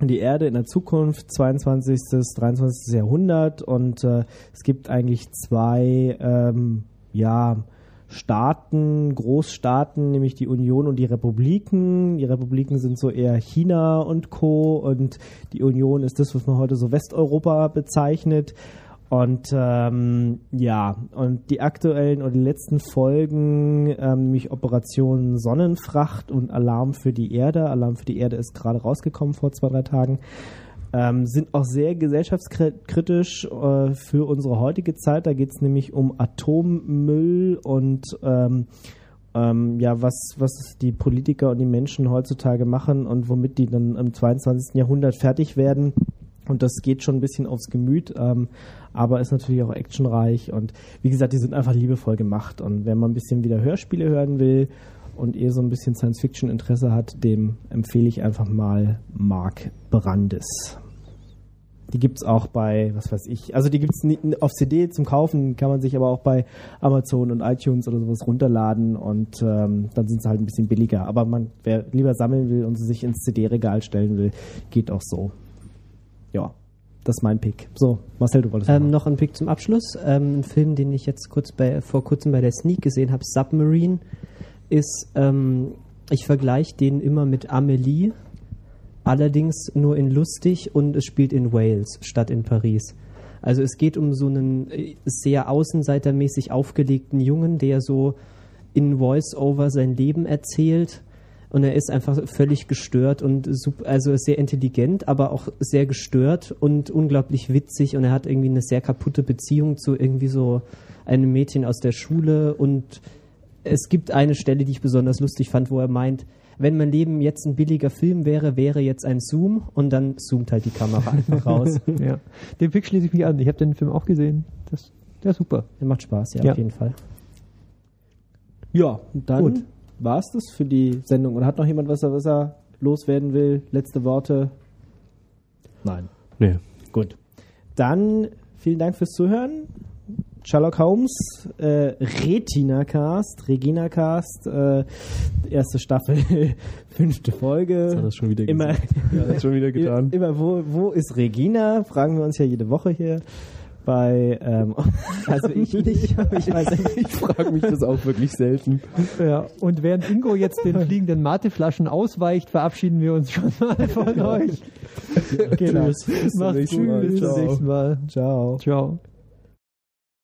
die Erde in der Zukunft, 22. 23. Jahrhundert und äh, es gibt eigentlich zwei, ähm, ja, Staaten, Großstaaten, nämlich die Union und die Republiken. Die Republiken sind so eher China und Co. und die Union ist das, was man heute so Westeuropa bezeichnet. Und ähm, ja, und die aktuellen oder die letzten Folgen, ähm, nämlich Operation Sonnenfracht und Alarm für die Erde. Alarm für die Erde ist gerade rausgekommen vor zwei, drei Tagen. Ähm, sind auch sehr gesellschaftskritisch äh, für unsere heutige Zeit. Da geht es nämlich um Atommüll und ähm, ähm, ja, was, was die Politiker und die Menschen heutzutage machen und womit die dann im 22. Jahrhundert fertig werden. Und das geht schon ein bisschen aufs Gemüt, ähm, aber ist natürlich auch actionreich. Und wie gesagt, die sind einfach liebevoll gemacht. Und wenn man ein bisschen wieder Hörspiele hören will und eher so ein bisschen Science-Fiction-Interesse hat, dem empfehle ich einfach mal Mark Brandes. Die gibt es auch bei, was weiß ich, also die gibt es auf CD zum Kaufen, kann man sich aber auch bei Amazon und iTunes oder sowas runterladen und ähm, dann sind sie halt ein bisschen billiger. Aber man, wer lieber sammeln will und sie sich ins CD-Regal stellen will, geht auch so ja, das ist mein Pick. So, Marcel, du wolltest ähm, noch ein Pick zum Abschluss. Ähm, ein Film, den ich jetzt kurz bei, vor kurzem bei der Sneak gesehen habe, Submarine, ist, ähm, ich vergleiche den immer mit Amelie, allerdings nur in lustig und es spielt in Wales statt in Paris. Also es geht um so einen äh, sehr außenseitermäßig aufgelegten Jungen, der so in Voice-Over sein Leben erzählt und er ist einfach völlig gestört und super, also sehr intelligent, aber auch sehr gestört und unglaublich witzig und er hat irgendwie eine sehr kaputte Beziehung zu irgendwie so einem Mädchen aus der Schule und es gibt eine Stelle, die ich besonders lustig fand, wo er meint, wenn mein Leben jetzt ein billiger Film wäre, wäre jetzt ein Zoom und dann zoomt halt die Kamera einfach raus. ja. Den Pick schließe ich mich an. Ich habe den Film auch gesehen. Das, der ist super. Der macht Spaß, ja, ja. auf jeden Fall. Ja, dann Gut war es das für die Sendung? Oder hat noch jemand, was er, was er loswerden will? Letzte Worte? Nein. Nee. Gut. Dann vielen Dank fürs Zuhören. Sherlock Holmes, äh, Retina Cast, Regina Cast, äh, erste Staffel, fünfte Folge. Das hat das schon wieder immer, ja, das schon wieder getan. Immer, wo, wo ist Regina? Fragen wir uns ja jede Woche hier bei, ähm, also ich nicht, aber ich weiß nicht. Ich frage mich das auch wirklich selten. Ja, und während Ingo jetzt den fliegenden Mateflaschen ausweicht, verabschieden wir uns schon mal von euch. Genau. Tschüss. Macht's gut. Bis zum nächsten Mal. Ciao. Ciao.